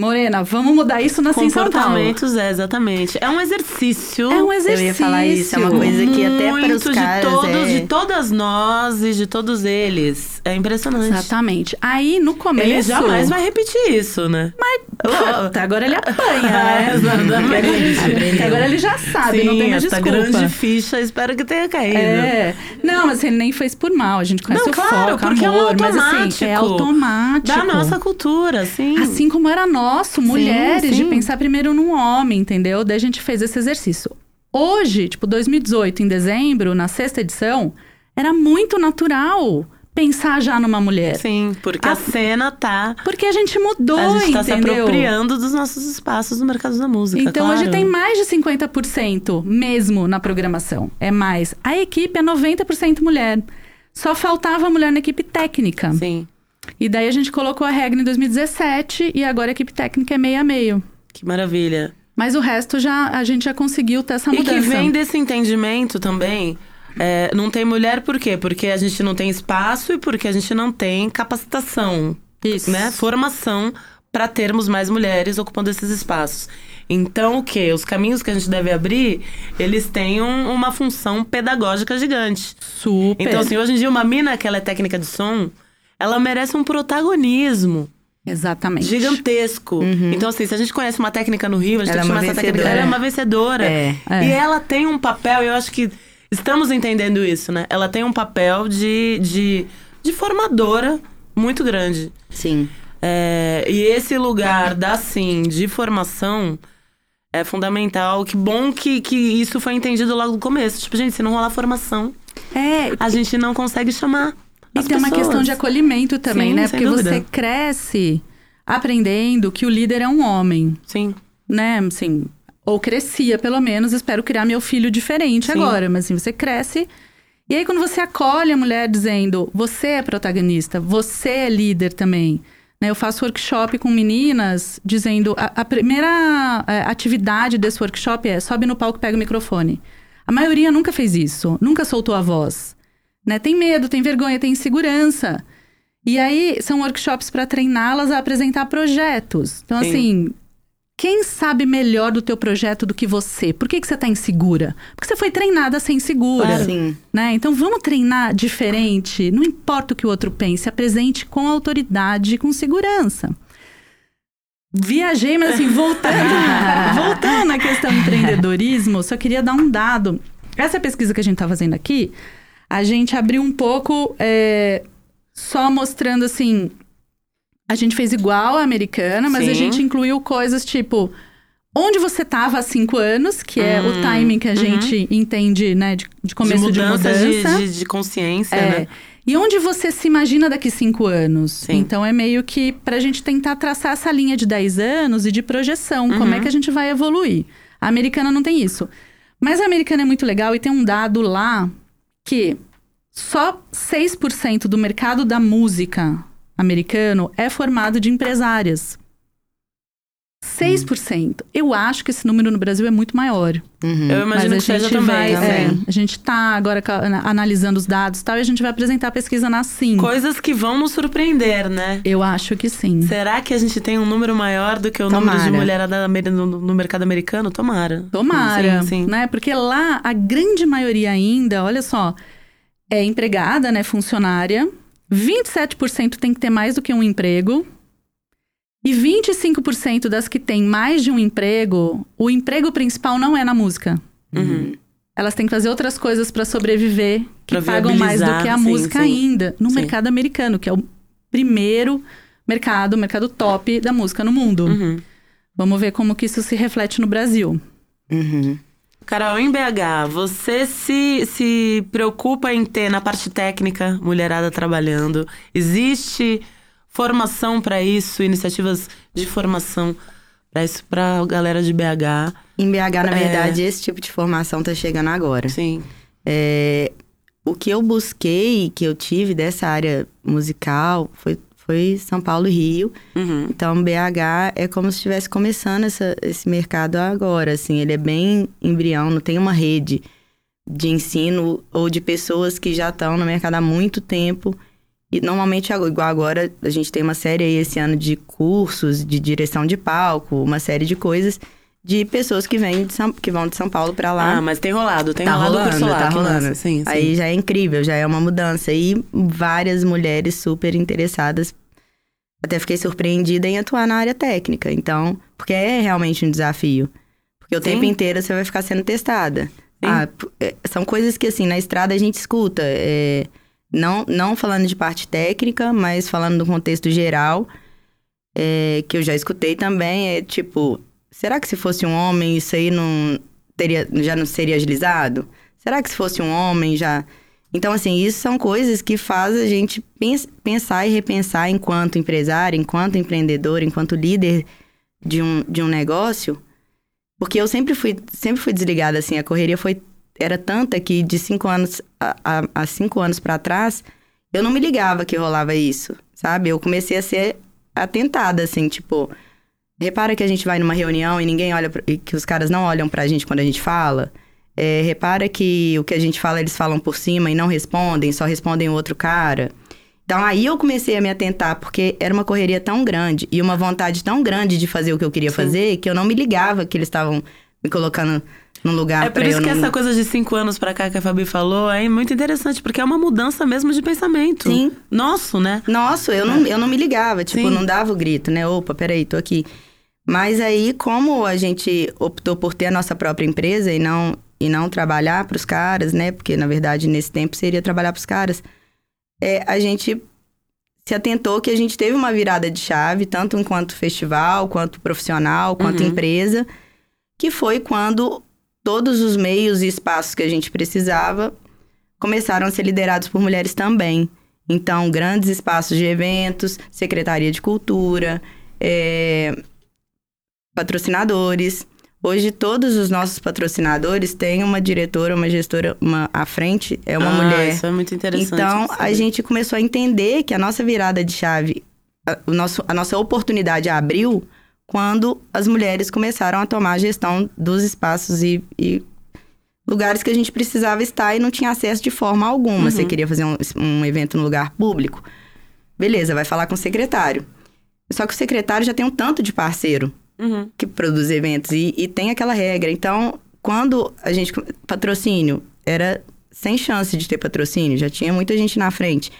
Morena, vamos mudar isso na Sim São Paulo. Comportamentos, é, exatamente. É um exercício. É um Eu exercício. ia falar isso, é uma coisa que até para os muito caras de todos, é... de todas nós e de todos eles. É impressionante. Exatamente. Aí, no começo... Ele jamais vai repetir isso, né? Mas. Puta, agora ele apanha, né? Exatamente. Agora ele já sabe, Sim, não tem mais essa desculpa. grande ficha, espero que tenha caído. É. Não, mas ele nem fez por mal. A gente conhece Não, o claro, foco, porque é um amor, mas assim, é automático. automático. Da nossa cultura, sim. Assim como era nosso, mulheres, de sim. pensar primeiro num homem, entendeu? Daí a gente fez esse exercício. Hoje, tipo, 2018, em dezembro, na sexta edição, era muito natural pensar já numa mulher. Sim, porque a, A- cena tá. Porque a gente mudou, a gente tá se entendeu? apropriando dos nossos espaços no mercado da música. Então claro. hoje tem mais de 50% mesmo na programação. É mais. A equipe é 90% mulher. Só faltava mulher na equipe técnica. Sim, E daí a gente colocou a regra em 2017 e agora a equipe técnica é meio a meio. que maravilha. Mas o resto já a gente já conseguiu ter essa E mudança. que vem desse entendimento também. é, não tem mulher por quê? Porque a gente não tem espaço e porque a gente não tem capacitação, Isso. né? Formação para termos mais mulheres ocupando esses espaços. Então, o quê? Os caminhos que a gente deve abrir, eles têm um- uma função pedagógica gigante. Super. Então, assim, hoje em dia, uma mina que ela é técnica de som, ela merece um protagonismo Exatamente. gigantesco. Então, assim, se a gente conhece uma técnica no Rio, a gente Ela tem que é chamar essa técnica. Ela é uma vencedora. É. É. E ela tem um papel, eu acho que estamos entendendo isso, né? Ela tem um papel de, de, de formadora muito grande. Sim. É, e esse lugar da sim de formação é fundamental. Que bom que, que isso foi entendido logo no começo. Tipo, gente, se não rolar formação, É, a gente não consegue chamar. E tem uma pessoas. questão de acolhimento também, Sim, né? Porque dúvida. você cresce aprendendo que o líder é um homem, Sim. né? Assim, ou crescia, pelo menos. Espero criar meu filho diferente Sim. agora. Mas assim, você cresce. E aí, quando você acolhe a mulher dizendo, você é protagonista, você é líder também. Né? Eu faço workshop com meninas dizendo, a, a primeira é, atividade desse workshop é sobe no palco e pega o microfone. A maioria nunca fez isso, nunca soltou a voz. Né? Tem medo, tem vergonha, tem insegurança. E aí, são workshops para treiná-las a apresentar projetos. Então, Sim. assim, quem sabe melhor do teu projeto do que você? Por que, que você tá insegura? Porque você foi treinada a ser insegura. Sim. Né? Então vamos treinar diferente. Não importa o que o outro pense, apresente com autoridade e com segurança. Viajei, mas assim, voltando, voltando na questão do empreendedorismo, só queria dar um dado. Essa pesquisa que a gente está fazendo aqui, a gente abriu um pouco é, só mostrando assim. A gente fez igual a americana, mas a Sim. gente incluiu coisas tipo onde você estava há cinco anos, que é o Hum, timing que a gente entende, né, de, de começo de mudança. de, de, de consciência, É. né? E onde você se imagina daqui cinco anos? Sim. Então é meio que pra gente tentar traçar essa linha de 10 anos e de projeção, como Uhum. é que a gente vai evoluir. A americana não tem isso. Mas a americana é muito legal e tem um dado lá que só 6% do mercado da música americano é formado de empresárias. 6%. Eu acho que esse número no Brasil é muito maior. Uhum. Eu imagino Mas que a seja gente também. vai, né? é, a gente tá agora analisando os dados e tal, e a gente vai apresentar a pesquisa na Sim. Coisas que vão nos surpreender, né? Eu acho que sim. Será que a gente tem um número maior do que o número de Tomara. mulherada no mercado americano? Tomara. Tomara, Sim, sim. né? Porque lá a grande maioria ainda, olha só, é empregada, né, funcionária. 27% tem que ter mais do que um emprego. E 25% das que têm mais de um emprego, o emprego principal não é na música. Uhum. Elas têm que fazer outras coisas para sobreviver que Pra pagam mais do que a sim, música sim. ainda. No Sim. mercado americano, que é o primeiro mercado, o mercado top da música no mundo. Uhum. Vamos ver como que isso se reflete no Brasil. Uhum. Carol, em BH, você se, se preocupa em ter na parte técnica mulherada trabalhando? Existe formação para isso, iniciativas de formação para isso para galera de BH? Em BH, na É. verdade, esse tipo de formação tá chegando agora. Sim. É, o que eu busquei, que eu tive dessa área musical, foi, foi São Paulo e Rio. Uhum. Então, BH é como se estivesse começando essa- esse mercado agora, assim. Ele é bem embrião, não tem uma rede de ensino ou de pessoas que já estão no mercado há muito tempo. E normalmente, igual agora, a gente tem uma série aí esse ano de cursos de direção de palco, uma série de coisas de pessoas que vêm de São, que vão de São Paulo para lá. Ah, mas tem rolado, tem tá rolado rolando, curso lá, tá rolando. Sim, sim. Aí já é incrível, já é uma mudança. E várias mulheres super interessadas. Até fiquei surpreendida em atuar na área técnica. Então, porque é realmente um desafio. Porque o Sim. tempo inteiro você vai ficar sendo testada. Ah, é, são coisas que, assim, na estrada a gente escuta. é, não, não falando de parte técnica, mas falando do contexto geral, é, que eu já escutei também, é tipo, será que se fosse um homem isso aí não teria, já não seria agilizado? Será que se fosse um homem já. Então, assim, isso são coisas que faz a gente pens- pensar e repensar enquanto empresário, enquanto empreendedor, enquanto líder de um, de um negócio. Porque eu sempre fui, sempre fui desligada, assim, a correria foi, era tanta que de cinco anos a, a, a cinco anos para trás, eu não me ligava que rolava isso, sabe? Eu comecei a ser atentada, assim, tipo, repara que a gente vai numa reunião e ninguém olha, pra, que os caras não olham pra gente quando a gente fala. É, repara que o que a gente fala, eles falam por cima e não respondem, só respondem o outro cara. Então aí eu comecei a me atentar, porque era uma correria tão grande e uma vontade tão grande de fazer o que eu queria fazer, que eu não me ligava que eles estavam me colocando num lugar É por isso que não... essa coisa de cinco anos pra cá que a Fabi falou é muito interessante, porque é uma mudança mesmo de pensamento. Sim. Nosso, né? Nossa, eu não, eu não me ligava, tipo, Sim. não dava o grito, né? Opa, peraí, tô aqui. Mas aí, como a gente optou por ter a nossa própria empresa e não, e não trabalhar pros caras, né? Porque, na verdade, nesse tempo seria trabalhar pros caras. É, a gente se atentou que a gente teve uma virada de chave, tanto enquanto festival, quanto profissional, quanto Uhum. empresa, que foi quando todos os meios e espaços que a gente precisava começaram a ser liderados por mulheres também. Então, grandes espaços de eventos, Secretaria de Cultura, é, patrocinadores. Hoje, todos os nossos patrocinadores têm uma diretora, uma gestora, uma à frente, é uma Ah, mulher. Isso é muito interessante. Então, a gente começou a entender que a nossa virada de chave, a, o nosso, a nossa oportunidade abriu quando as mulheres começaram a tomar a gestão dos espaços e, e lugares que a gente precisava estar e não tinha acesso de forma alguma. Você queria fazer um, um evento no lugar público? Beleza, vai falar com o secretário. Só que o secretário já tem um tanto de parceiro Uhum. que produz eventos e, e tem aquela regra. Então, quando a gente. Patrocínio era sem chance de ter patrocínio, já tinha muita gente na frente.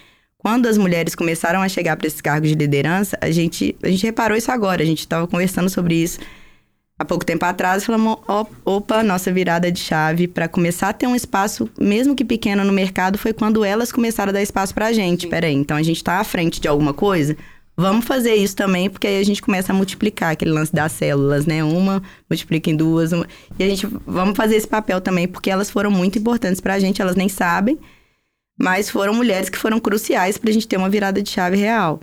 Quando as mulheres começaram a chegar para esses cargos de liderança, a gente, a gente reparou isso agora. A gente estava conversando sobre isso há pouco tempo atrás. Falamos: "Ó, opa, nossa virada de chave para começar a ter um espaço, mesmo que pequeno, no mercado, foi quando elas começaram a dar espaço para a gente. Peraí, então a gente está à frente de alguma coisa? Vamos fazer isso também, porque aí a gente começa a multiplicar aquele lance das células, né? Uma multiplica em duas. uma- E a gente vamos fazer esse papel também, porque elas foram muito importantes pra gente, elas nem sabem, mas foram mulheres que foram cruciais pra gente ter uma virada de chave real.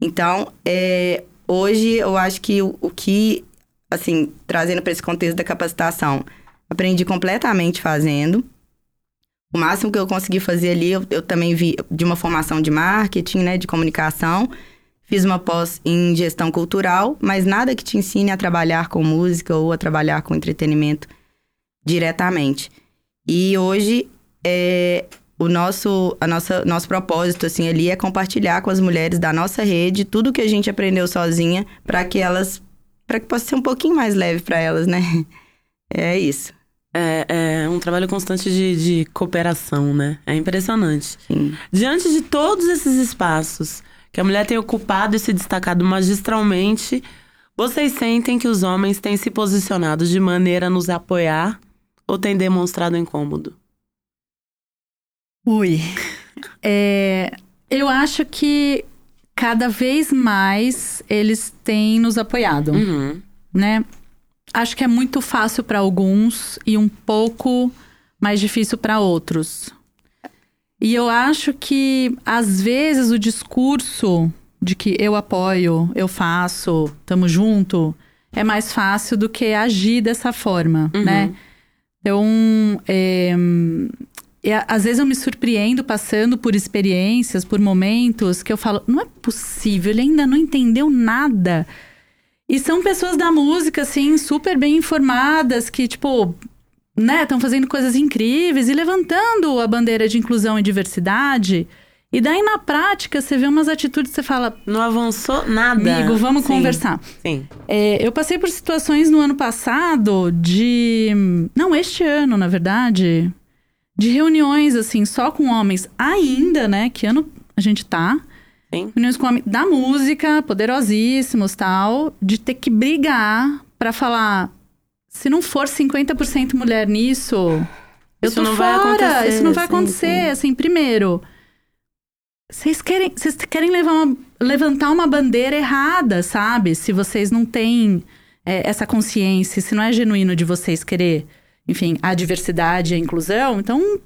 Então, é, hoje eu acho que o, o que, assim, trazendo para esse contexto da capacitação, aprendi completamente fazendo. O máximo que eu consegui fazer ali, eu, eu também vi de uma formação de marketing, né, de comunicação. Fiz uma pós em gestão cultural, mas nada que te ensine a trabalhar com música ou a trabalhar com entretenimento diretamente. E hoje é o nosso a nossa nosso propósito assim ali é compartilhar com as mulheres da nossa rede tudo que a gente aprendeu sozinha para que elas para que possa ser um pouquinho mais leve para elas, né? É isso. É, é um trabalho constante de, de cooperação, né? É impressionante. Sim. Diante de todos esses espaços que a mulher tem ocupado e se destacado magistralmente, vocês sentem que os homens têm se posicionado de maneira a nos apoiar ou têm demonstrado incômodo? Ui. É, eu acho que cada vez mais eles têm nos apoiado, Uhum. né? Acho que é muito fácil para alguns e um pouco mais difícil para outros. E eu acho que às vezes o discurso de que eu apoio, eu faço, tamo junto, é mais fácil do que agir dessa forma, Uhum. né? Então, é, e às vezes eu me surpreendo passando por experiências, por momentos que eu falo, não é possível, ele ainda não entendeu nada. E são pessoas da música, assim, super bem informadas, que, tipo, né, estão fazendo coisas incríveis e levantando a bandeira de inclusão e diversidade. E daí, na prática, você vê umas atitudes você fala, Não avançou nada. amigo, vamos Sim, conversar. Sim. É, eu passei por situações no ano passado de. Não, este ano, na verdade. De reuniões, assim, só com homens ainda, né? Que ano a gente tá? Sim. Reuniões com homens da música, poderosíssimos tal. De ter que brigar pra falar. Se não for 50% mulher nisso, eu Isso tô não vai fora. acontecer, Isso não vai acontecer. sim. Assim, primeiro. Vocês querem, vocês querem uma- levantar uma bandeira errada, sabe? Se vocês não têm é, essa consciência, se não é genuíno de vocês querer, enfim, a diversidade e a inclusão, então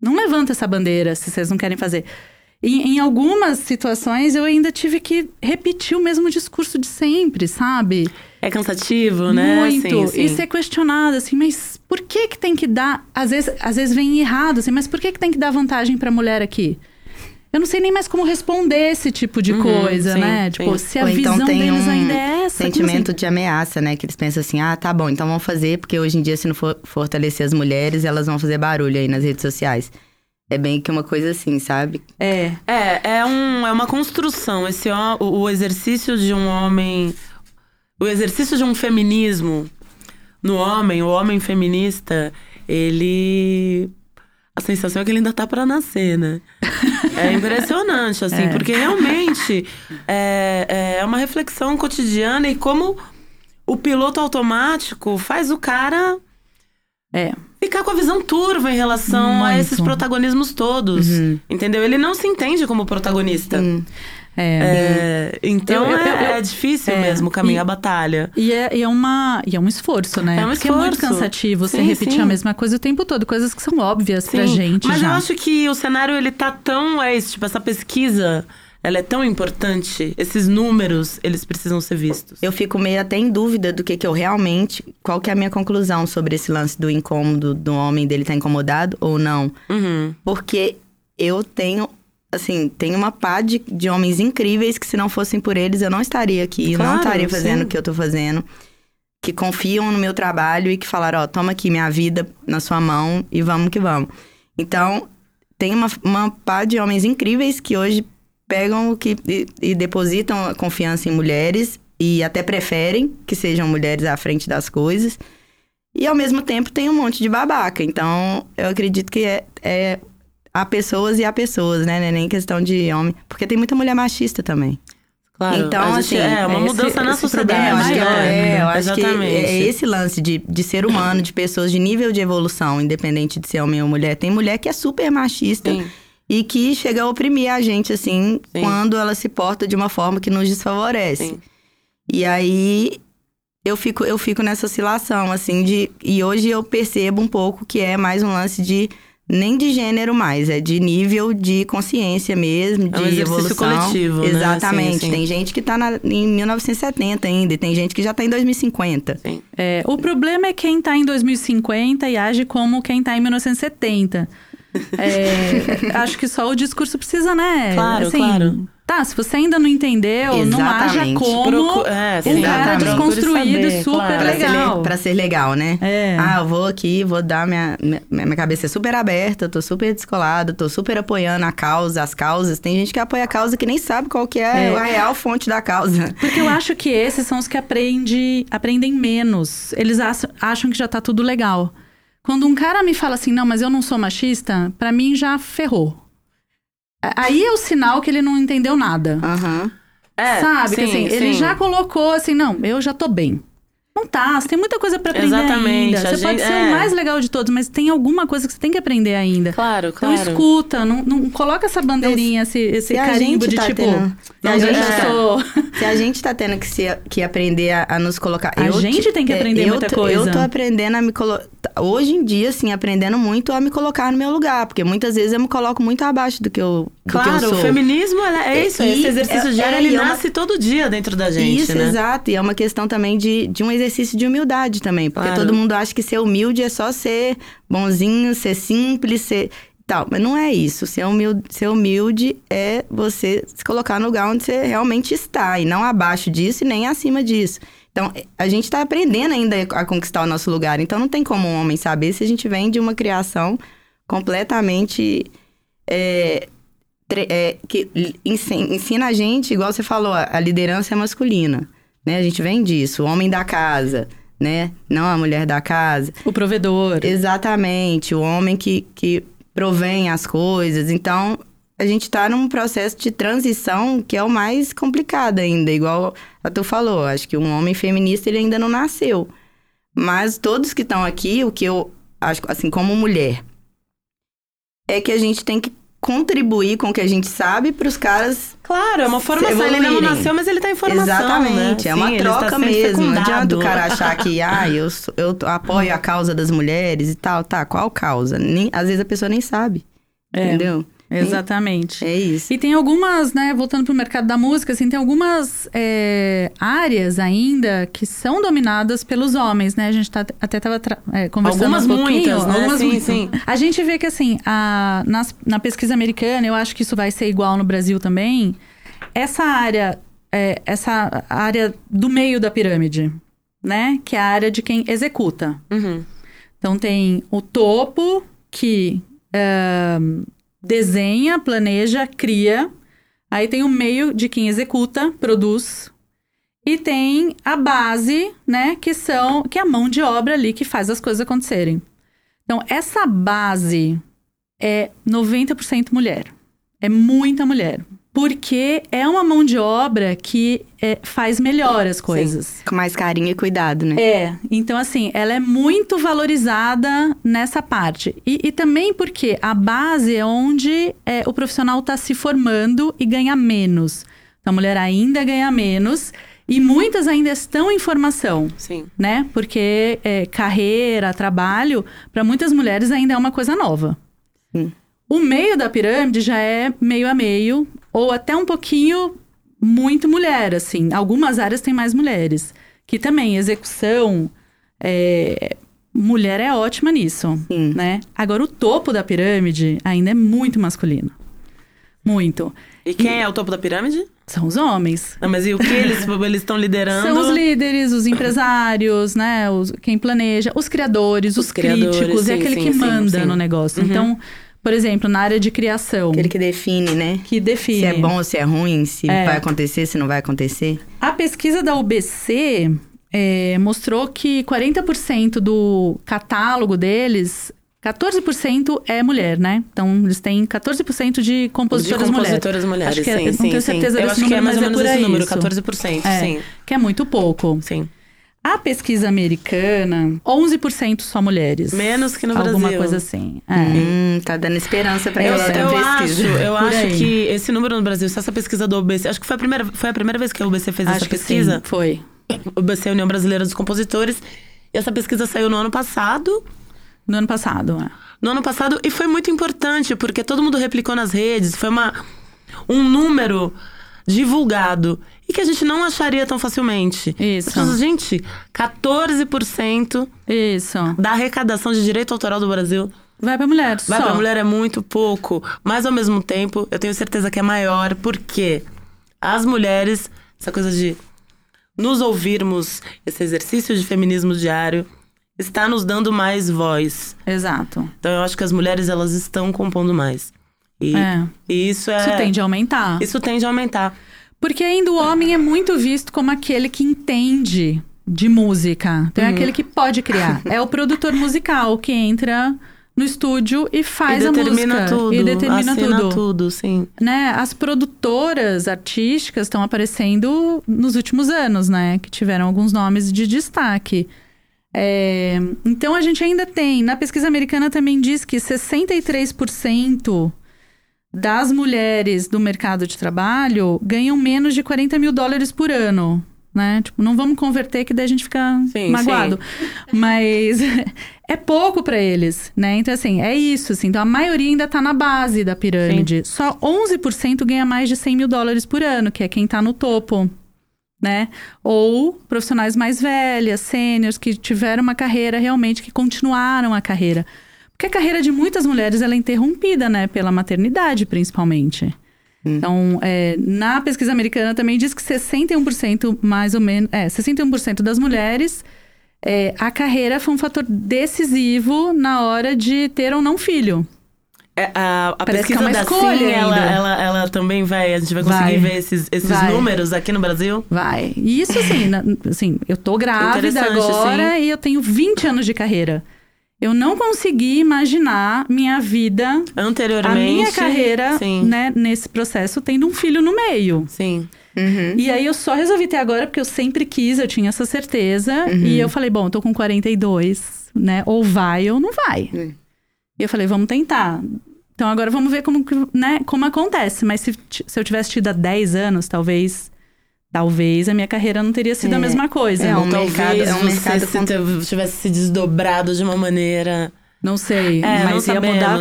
não levanta essa bandeira se vocês não querem fazer. Em, em algumas situações eu ainda tive que repetir o mesmo discurso de sempre, sabe? É cansativo, né? Muito. Sim, sim. E ser questionado, assim, mas por que que tem que dar... Às vezes, às vezes vem errado, assim, mas por que que tem que dar vantagem pra mulher aqui? Eu não sei nem mais como responder esse tipo de Uhum, coisa, sim, né? Tipo, sim. se a Ou então visão tem deles um ainda é essa. Sentimento de ameaça, né? Que eles pensam assim, ah, tá bom, então vamos fazer, porque hoje em dia, se não for fortalecer as mulheres, elas vão fazer barulho aí nas redes sociais. É bem que uma coisa assim, sabe? assim? É. É, é, um, é uma construção. Esse, o, o exercício de um homem. O exercício de um feminismo no homem, o homem feminista, ele. A sensação é que ele ainda tá pra nascer, né? É impressionante, assim, É. porque realmente é, é uma reflexão cotidiana e como o piloto automático faz o cara É. ficar com a visão turva em relação a Muito. esses protagonismos todos. Uhum. Entendeu? Ele não se entende como protagonista. Hum. É. É, então Eu- eu- é, eu- é difícil é. mesmo o caminho E- à batalha. E é, e é uma, e é um esforço, né? É um Porque é muito cansativo você Sim, repetir sim. a mesma coisa o tempo todo. Coisas que são óbvias pra gente Mas já. eu acho que o cenário ele tá tão. É isso, tipo, essa pesquisa. Ela é tão importante, esses números, eles precisam ser vistos. Eu fico meio até em dúvida do que que eu realmente... Qual que é a minha conclusão sobre esse lance do incômodo do homem, dele estar incomodado ou não. Uhum. Porque eu tenho, assim, tenho uma pá de, de homens incríveis que se não fossem por eles eu não estaria aqui, eu não Claro, estaria fazendo sim. o que eu tô fazendo. Que confiam no meu trabalho e que falaram, ó, toma aqui minha vida na sua mão e vamos que vamos. Então, tem uma, uma pá de homens incríveis que hoje pegam o que e, e depositam a confiança em mulheres e até preferem que sejam mulheres à frente das coisas. E ao mesmo tempo tem um monte de babaca. Então, eu acredito que é, é há pessoas e há pessoas, né? Não é nem questão de homem. Porque tem muita mulher machista também. Claro. Então, assim, é uma esse- mudança na esse sociedade. eu acho que, é, né? eu acho que é esse lance de, de ser humano, de pessoas de nível de evolução, independente de ser homem ou mulher. Tem mulher que é super machista Sim. e que chega a oprimir a gente, assim, Sim. quando ela se porta de uma forma que nos desfavorece. Sim. E aí eu fico, eu fico nessa oscilação, assim, de. E hoje eu percebo um pouco que é mais um lance de. Nem de gênero mais, é de nível de consciência mesmo, de É um exercício evolução. coletivo, né? Exatamente. Sim, sim. Tem gente que tá na- em 1970 ainda, e tem gente que já tá em 2050. Sim. É, o problema é quem tá em 2050 e age como quem tá em 1970. É, acho que só o discurso precisa, né? Claro, Assim, claro. Tá, se você ainda não entendeu, não haja Exatamente. como Procu- é, um cara exatamente. desconstruído e saber, super claro. Pra ser, legal. pra ser legal, né? É. Ah, eu vou aqui, vou dar minha, minha. Minha cabeça é super aberta, tô super descolada, tô super apoiando a causa, as causas. Tem gente que apoia a causa que nem sabe qual que é, É. a real fonte da causa. Porque eu acho que esses são os que aprende, aprendem menos. Eles acham, acham que já tá tudo legal. Quando um cara me fala assim, não, mas eu não sou machista, pra mim já ferrou. Aí é o sinal que ele não entendeu nada. Aham. É, sabe? que, sim, assim, ele sim. já colocou assim, não, eu já tô bem. Não tá, você tem muita coisa pra aprender Exatamente, ainda. a Você pode gente- ser é. o mais legal de todos, mas tem alguma coisa que você tem que aprender ainda. Claro, Então claro. escuta, não, não coloca essa bandeirinha, esse, esse carimbo de tá tipo, tendo- se não, a eu gente já tá- sou. Se a gente tá tendo que, se, que aprender a, a nos colocar. A eu gente te- tem que é, aprender eu muita tô- coisa. Eu tô aprendendo a me colocar. Hoje em dia, assim, aprendendo muito a me colocar no meu lugar. Porque muitas vezes eu me coloco muito abaixo eu, do que eu Claro, o feminismo ela- é isso, E- esse exercício é- diário, é, ele é uma- nasce todo dia dentro da gente, Isso, né? exato. E é uma questão também de, de um exercício de humildade também. Porque Claro. todo mundo acha que ser humilde é só ser bonzinho, ser simples, ser. Tal, mas não é isso. Ser humilde, ser humilde é você se colocar no lugar onde você realmente está, e não abaixo disso e nem acima disso. Então, a gente está aprendendo ainda a conquistar o nosso lugar. Então, não tem como um homem saber se a gente vem de uma criação completamente. é, é, que ensi- ensina a gente, igual você falou, a, liderança é masculina. Né? A gente vem disso, o homem da casa, né? Não a mulher da casa. O provedor. Exatamente, o homem que, que provém as coisas. Então, a gente tá num processo de transição que é o mais complicado ainda, igual a tu falou. Acho que um homem feminista ele ainda não nasceu. Mas todos que estão aqui, o que eu acho, assim, como mulher, é que a gente tem que contribuir com o que a gente sabe para os caras Claro, é uma formação. Ele não nasceu, mas ele tá em formação, Exatamente, né? é uma Sim, está troca mesmo. Não adianta o cara achar que, ah, eu, eu apoio a causa das mulheres e tal. Tá, qual causa? Nem, às vezes a pessoa nem sabe. É. Entendeu? Exatamente. É isso. E tem algumas, né, voltando pro mercado da música, assim, tem algumas é, áreas ainda que são dominadas pelos homens, né? A gente tá, até tava tra- é, conversando Algumas um muitas, né? Algumas Sim, muitas. sim. A gente vê que, assim, a, nas- na pesquisa americana, eu acho que isso vai ser igual no Brasil também, essa área, é, essa área do meio da pirâmide, né? Que é a área de quem executa. Uhum. Então tem o topo que ahn, desenha, planeja, cria. Aí tem o meio de quem executa, produz. E tem a base, né, que são que é a mão de obra ali que faz as coisas acontecerem. Então essa base é 90% mulher. É muita mulher. Porque é uma mão de obra que é, faz melhor as coisas. Com mais carinho e cuidado, né? É, então assim, ela é muito valorizada nessa parte. E, e também porque a base é onde é, o profissional está se formando e ganha menos. Então a mulher ainda ganha menos e muitas ainda estão em formação, Sim. né? Porque é, carreira, trabalho, para muitas mulheres ainda é uma coisa nova. Sim. O meio da pirâmide já é meio a meio, ou até um pouquinho muito mulher, assim. Algumas áreas têm mais mulheres. Que também, execução, é, mulher é ótima nisso, Sim. né? Agora, o topo da pirâmide ainda é muito masculino. Muito. E quem é o topo da pirâmide? São os homens. Não, mas e o que eles eles estão liderando? São os líderes, os empresários, né? Os, quem planeja, os criadores, os, Os criadores, críticos, é sim, aquele sim, que sim, manda no negócio. Uhum. Então, por exemplo, na área de criação, Aquele que define, né? que define. Se é bom ou se é ruim, se É. vai acontecer, se não vai acontecer. A pesquisa da UBC é, mostrou que 40% do catálogo deles, 14% é mulher, né? Então, eles têm 14% de compositoras, de compositoras mulheres, Acho que é- sim, eu não sim, tenho sim. certeza Eu desse acho que é número, mais ou mas menos por esse aí número, isso. 14%, É. sim. Que é muito pouco. Sim. A pesquisa americana, 11% só mulheres. Menos que no Alguma Brasil. coisa assim. É. Hum, tá dando esperança pra Eu, galera eu da acho, pesquisa. eu Por acho aí. que esse número no Brasil, se essa pesquisa do OBC, acho que foi a primeira, foi a primeira vez que a OBC fez Acho essa que pesquisa. sim, foi. OBC, União Brasileira dos Compositores. E essa pesquisa saiu no ano passado. No ano passado. é. No ano passado, e foi muito importante, porque todo mundo replicou nas redes, foi uma, um número divulgado e que a gente não acharia tão facilmente. Isso. As pessoas, gente, 14% Isso. da arrecadação de direito autoral do Brasil Vai pra mulher. vai só. pra mulher é muito pouco, mas ao mesmo tempo eu tenho certeza que é maior, porque as mulheres, essa coisa de nos ouvirmos, esse exercício de feminismo diário, está nos dando mais voz. Exato. Então eu acho que as mulheres elas estão compondo mais. E, É. e isso é. Isso tende a aumentar. Isso tende a aumentar. Porque ainda o homem é muito visto como aquele que entende de música. Então é Uhum. aquele que pode criar. É o produtor musical que entra no estúdio e faz e a música. tudo. e determina tudo. tudo, sim. Né? As produtoras artísticas estão aparecendo nos últimos anos, né? Que tiveram alguns nomes de destaque. É, então a gente ainda tem. Na pesquisa americana também diz que 63% das mulheres do mercado de trabalho ganham menos de 40 mil dólares por ano. Né? Tipo, não vamos converter que daí a gente fica Sim, magoado. Mas é pouco para eles, né? Então, assim, é isso. Assim. Então, a maioria ainda tá na base da pirâmide. Só 11% ganha mais de 100 mil dólares por ano, que é quem tá no topo, né? Ou profissionais mais velhas, sêniores, que tiveram uma carreira realmente, que continuaram a carreira. Porque a carreira de muitas mulheres ela é interrompida, né? Pela maternidade, principalmente. Então, é, na pesquisa americana também diz que 61% mais ou menos, é, 61% das mulheres, é, a carreira foi um fator decisivo na hora de ter ou não filho. É, a, a que é pesquisa uma da escolha Sim, ela, ela, ela também vai. A gente vai conseguir Vai. ver esses, esses Vai. números aqui no Brasil. Vai. E isso assim, na- assim, eu tô grávida agora e eu tenho 20 anos de carreira. Eu não consegui imaginar minha vida, Anteriormente. a minha carreira, Sim. né, nesse processo, tendo um filho no meio. Sim. Uhum. E aí eu só resolvi ter agora porque eu sempre quis, eu tinha essa certeza. Uhum. E eu falei, bom, eu tô com 42, né? Ou vai ou não vai. Uhum. E eu falei, vamos tentar. Então agora vamos ver como, que, né, como acontece. Mas se, se eu tivesse tido há 10 anos, talvez. Talvez a minha carreira não teria sido a É. mesma coisa. É, Ou um talvez mercado- é um você mercado se te- tivesse se desdobrado de uma maneira. Não sei, É, mas não ia mudar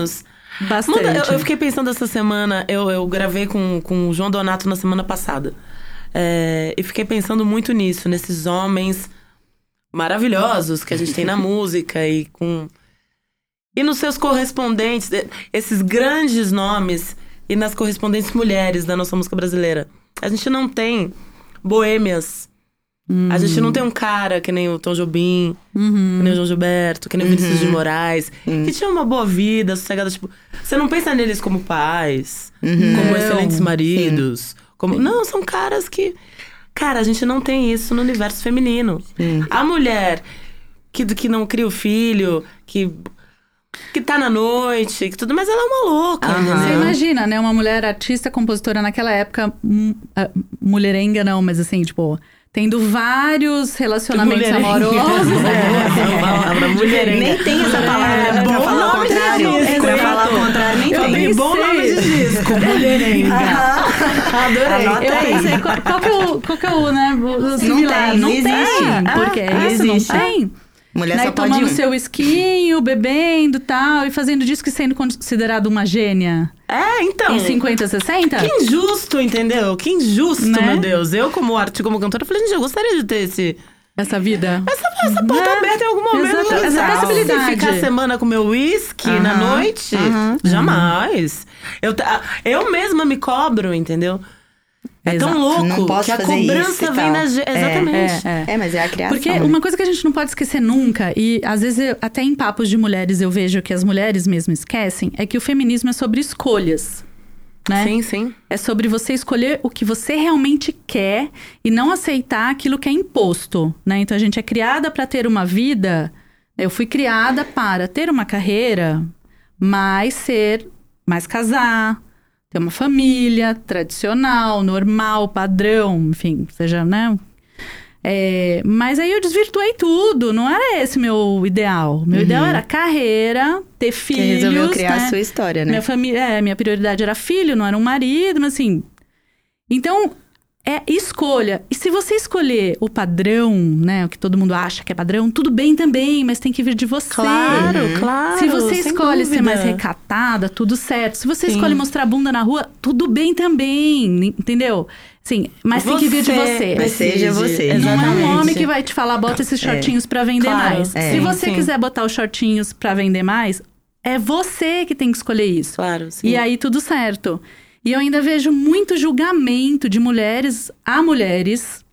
bastante. Muda- eu, eu fiquei pensando essa semana, eu, eu gravei com, com o João Donato na semana passada. É, e fiquei pensando muito nisso, nesses homens maravilhosos que a gente tem na música e com. E nos seus correspondentes, esses grandes nomes, e nas correspondentes mulheres da nossa música brasileira. A gente não tem boêmias. A gente não tem um cara que nem o Tom Jobim, Uhum. que nem o João Gilberto, que nem o Vinícius de Moraes, que tinha uma boa vida, sossegada, tipo, você não pensa neles como pais, como Não. excelentes maridos, como não, são caras que cara, a gente não tem isso no universo feminino. A mulher que que não cria o filho, que que tá na noite, que tudo, mas ela é uma louca, Aham. Você imagina, né? Uma mulher artista, compositora naquela época, hum, ah, mulherenga não, mas assim, tipo, tendo vários relacionamentos Mulherenga. amorosos. É, palavra mulherenga. Nem tem essa palavra É, bom falar nome de contrário. disco, pra falar o contrário, nem Eu tem. bom nome de disco, mulherenga. Adorei. Anota Eu aí. pensei, qual, qual que é o, qual que é o, né, o similar? tem, não tem, existe. porque é Ah, isso, existe. não tem. Mulher né, só pode tomando um. seu esquinho, bebendo tal, e fazendo disco e sendo considerado uma gênia. É, então. Em 50, 60? Que injusto, entendeu? Que injusto, Né? meu Deus. Eu, como arte, como cantora, falei, gente, eu gostaria de ter esse. Essa vida. Essa, essa porta Né? aberta em algum momento. Sabe? essa possibilidade. Se ficar a semana com meu uísque na Aham, noite, aham. jamais. Eu, eu mesma me cobro, entendeu? É tão Exato. louco Não posso que a cobrança vem da gente. É, Exatamente. É, é. É, mas é a criação. Porque uma coisa que a gente não pode esquecer nunca, e às vezes eu- até em papos de mulheres eu vejo que as mulheres mesmo esquecem, é que o feminismo é sobre escolhas. Né? Sim, sim. É sobre você escolher o que você realmente quer e não aceitar aquilo que é imposto, né? Então a gente é criada para ter uma vida. Eu fui criada para ter uma carreira, mas ser, mais casar, ter uma família tradicional, normal, padrão, enfim, seja, né? É, mas aí eu desvirtuei tudo, não era esse meu ideal. Meu ideal era carreira, ter Você filhos. resolveu criar né? a sua história, né? Minha família, é, minha prioridade era filho, não era um marido, mas assim. Então, é escolha. E se você escolher o padrão, né, o que todo mundo acha que é padrão, tudo bem também, mas tem que vir de você. Claro, claro. Se você sem escolhe ser dúvida. mais recatada, tudo certo. Se você Sim. escolhe mostrar a bunda na rua, tudo bem também, entendeu? Sim, mas tem que vir de você. Mas seja você. Não é Exatamente. um homem que vai te falar, bota esses shortinhos pra vender Claro. mais. É. Se você Sim. quiser botar os shortinhos pra vender mais, é você que tem que escolher isso. Claro, sim. E aí tudo certo. E eu ainda vejo muito julgamento de mulheres a mulheres,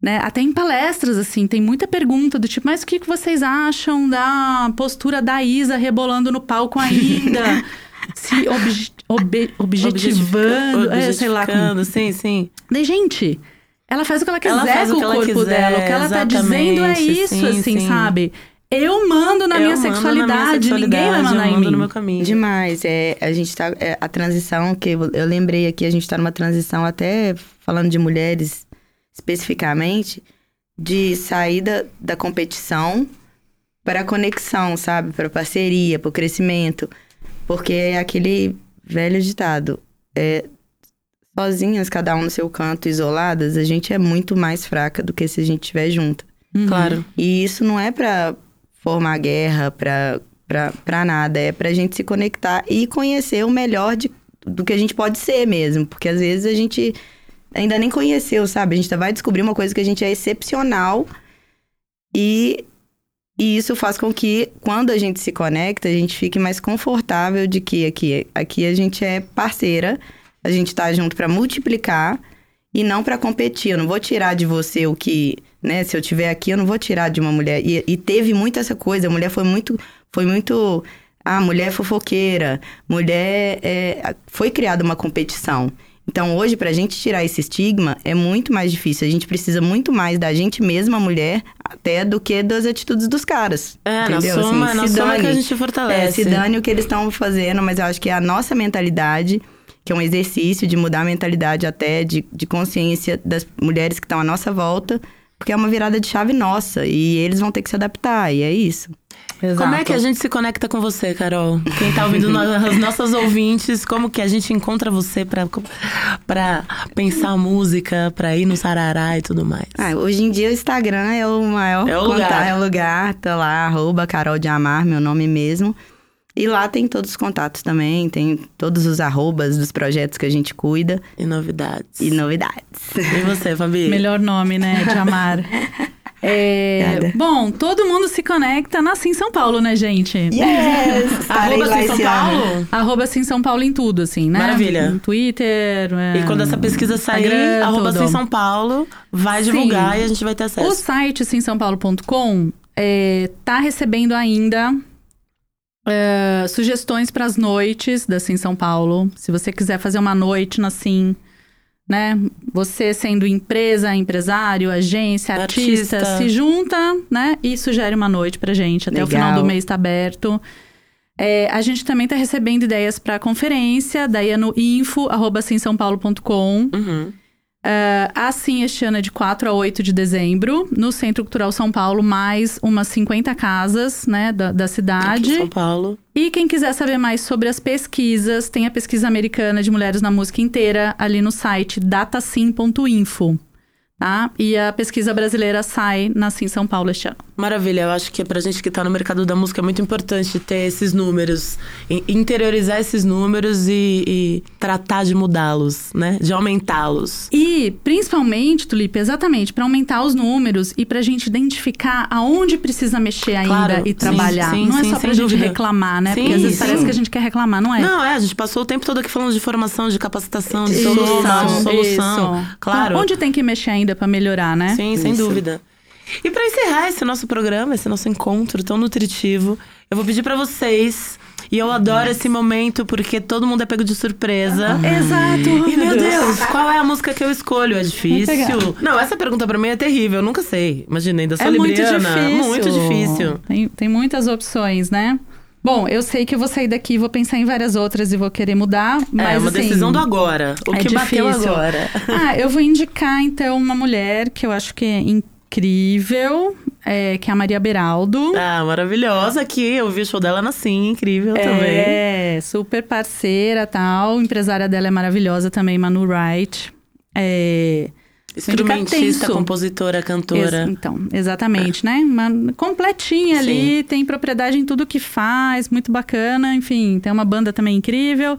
né? Até em palestras, assim, tem muita pergunta do tipo, mas o que vocês acham da postura da Isa rebolando no palco ainda? Se obje- objetivando, é, sei lá. como- Objetificando, sim, sim. Daí, gente, ela faz o que ela quiser Ela com o corpo quiser, dela. O que ela tá dizendo é isso, sim, assim, sim. sabe? Eu mando na, Eu minha, mando sexualidade, na minha sexualidade, ninguém vai mandar eu em mando mim. no meu caminho. Demais. É, a gente tá. é, a transição que eu, eu lembrei aqui, a gente tá numa transição até falando de mulheres especificamente, de saída da competição para a conexão, sabe? Para parceria, para o crescimento. Porque é aquele velho ditado. É, sozinhas, cada um no seu canto, isoladas, a gente é muito mais fraca do que se a gente estiver junto. Uhum. Claro. E isso não é pra formar guerra, pra, pra nada. É pra gente se conectar e conhecer o melhor de, do que a gente pode ser mesmo. Porque às vezes a gente ainda nem conheceu, sabe? A gente vai descobrir uma coisa que a gente é excepcional. E, e isso faz com que, quando a gente se conecta, a gente fique mais confortável de que aqui, aqui a gente é parceira, a gente tá junto pra multiplicar e não pra competir. Eu não vou tirar de você o que, né? Se eu tiver aqui, eu não vou tirar de uma mulher. E, e teve muito essa coisa. A mulher foi muito, foi muito. Ah, mulher fofoqueira. Mulher é, foi criada uma competição. Então, hoje, pra gente tirar esse estigma, é muito mais difícil. A gente precisa muito mais da gente mesma, mulher, até do que das atitudes dos caras. É, na entendeu? soma, Assim, na soma que a dane. gente fortalece. É, se dane o que eles estão fazendo, mas eu acho que é a nossa mentalidade, que é um exercício de mudar a mentalidade até de, de consciência das mulheres que estão à nossa volta, porque é uma virada de chave nossa e eles vão ter que se adaptar, e é isso. Como é que a gente se conecta com você, Carol? Quem tá ouvindo no- as nossas ouvintes, como que a gente encontra você pra, pra pensar música, pra ir no sarará e tudo mais? Ah, hoje em dia o Instagram é o maior É o lugar. é o lugar, tá lá, arroba Carol de Amar, meu nome mesmo. E lá tem todos os contatos também, tem todos os arrobas dos projetos que a gente cuida E novidades. e novidades. E você, Fabi? Melhor nome, né? De amar. É, Obrigada. bom, todo mundo se conecta na Sim São Paulo, né, gente? Yes! Arroba Sim São. Paulo? Arroba Sim São Paulo em tudo, assim, né? Maravilha. No Twitter. é, E quando essa pesquisa sair, Instagram, arroba tudo. Sim São Paulo, vai Sim. divulgar e a gente vai ter O acesso. site simsaopaulo.com é, tá recebendo ainda é, sugestões para as noites da Sim São Paulo. Se você quiser fazer uma noite na Sim, né? Você sendo empresa, empresário, agência, artista, Artista. se junta, né? E sugere uma noite pra gente. Até o Legal. final do mês tá aberto. É, a gente também tá recebendo ideias para conferência, daí é no info.simsaopaulo.com. Uhum. Assim, este ano é de 4 a 8 de dezembro, no Centro Cultural São Paulo, mais umas 50 casas, né, da, da Aqui cidade. São Paulo. E quem quiser saber mais sobre as pesquisas, tem a pesquisa americana de mulheres na música inteira ali no site datasim.info, tá? E a pesquisa brasileira sai na Sim São Paulo este ano. Maravilha, eu acho que pra gente que tá no mercado da música é muito importante ter esses números, in- interiorizar esses números e, e tratar de mudá-los, né? De aumentá-los. E, principalmente, Tulipe, exatamente, para aumentar os números e pra gente identificar aonde precisa mexer ainda Claro, e sim, trabalhar. sim, não é sim, só pra gente dúvida. reclamar, né? Sim, Porque às vezes sim. parece que a gente quer reclamar, não é? Não, é, a gente passou o tempo todo aqui falando de formação, de capacitação, de solução, de solução. isso. Claro. Então, onde tem que mexer ainda pra melhorar, né? Sim, sem Isso. dúvida. E pra encerrar esse nosso programa, esse nosso encontro tão nutritivo, eu vou pedir pra vocês. E eu adoro esse momento porque todo mundo é pego de surpresa. Exato. E meu Deus, qual é a música que eu escolho? É difícil? Não, essa pergunta pra mim é terrível, eu nunca sei. Imagina, ainda sou É muito libriana. difícil. Muito difícil. Tem, tem muitas opções, né? Bom, eu sei que eu vou sair daqui, vou pensar em várias outras e vou querer mudar, mas é uma assim, decisão do agora. O é que bateu difícil. agora. Ah, eu vou indicar então uma mulher que eu acho que é incrível, é, que é a Maria Beraldo. Ah, maravilhosa aqui. Eu vi o show dela na Sim, incrível também. É, super parceira tal. Empresária dela é maravilhosa também, Manu Wright. É, Instrumentista, compositora, ex- cantora. então, exatamente, né? Uma completinha ali, tem propriedade em tudo que faz, muito bacana. Enfim, tem uma banda também incrível.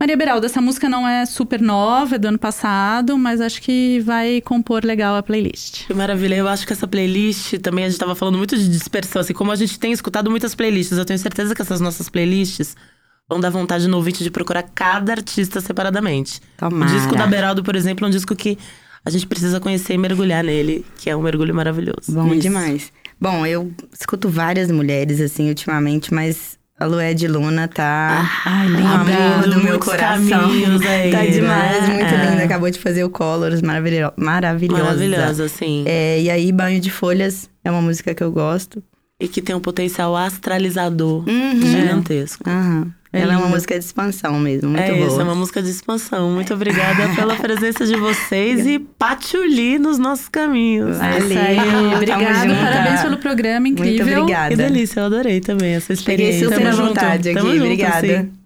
Maria Beraldo, essa música não é super nova, é do ano passado, mas acho que vai compor legal a playlist. Que maravilha. Eu acho que essa playlist também, a gente tava falando muito de dispersão. Assim, como a gente tem escutado muitas playlists, eu tenho certeza que essas nossas playlists vão dar vontade no ouvinte de procurar cada artista separadamente. Tomara. O disco da Beraldo, por exemplo, é um disco que a gente precisa conhecer e mergulhar nele, que é um mergulho maravilhoso. Bom Isso. demais. Bom, eu escuto várias mulheres, assim, ultimamente, mas a Lued Luna tá Ai, um linda. do meu coração. aí, tá demais, né? muito É. linda. Acabou de fazer o Colors, maravilho maravilhosa. Maravilhosa, sim. É, e aí, Banho de Folhas é uma música que eu gosto. e que tem um potencial astralizador Uhum. gigantesco. Aham. É Ela é uma música de expansão mesmo, muito é boa. isso, é uma música de expansão. Muito obrigada pela presença de vocês e patchouli nos nossos caminhos. Valeu. É Obrigada, parabéns pelo programa, incrível. Muito obrigada. Que delícia, eu adorei também essa experiência. super à vontade Tamo aqui, junto, obrigada. sim.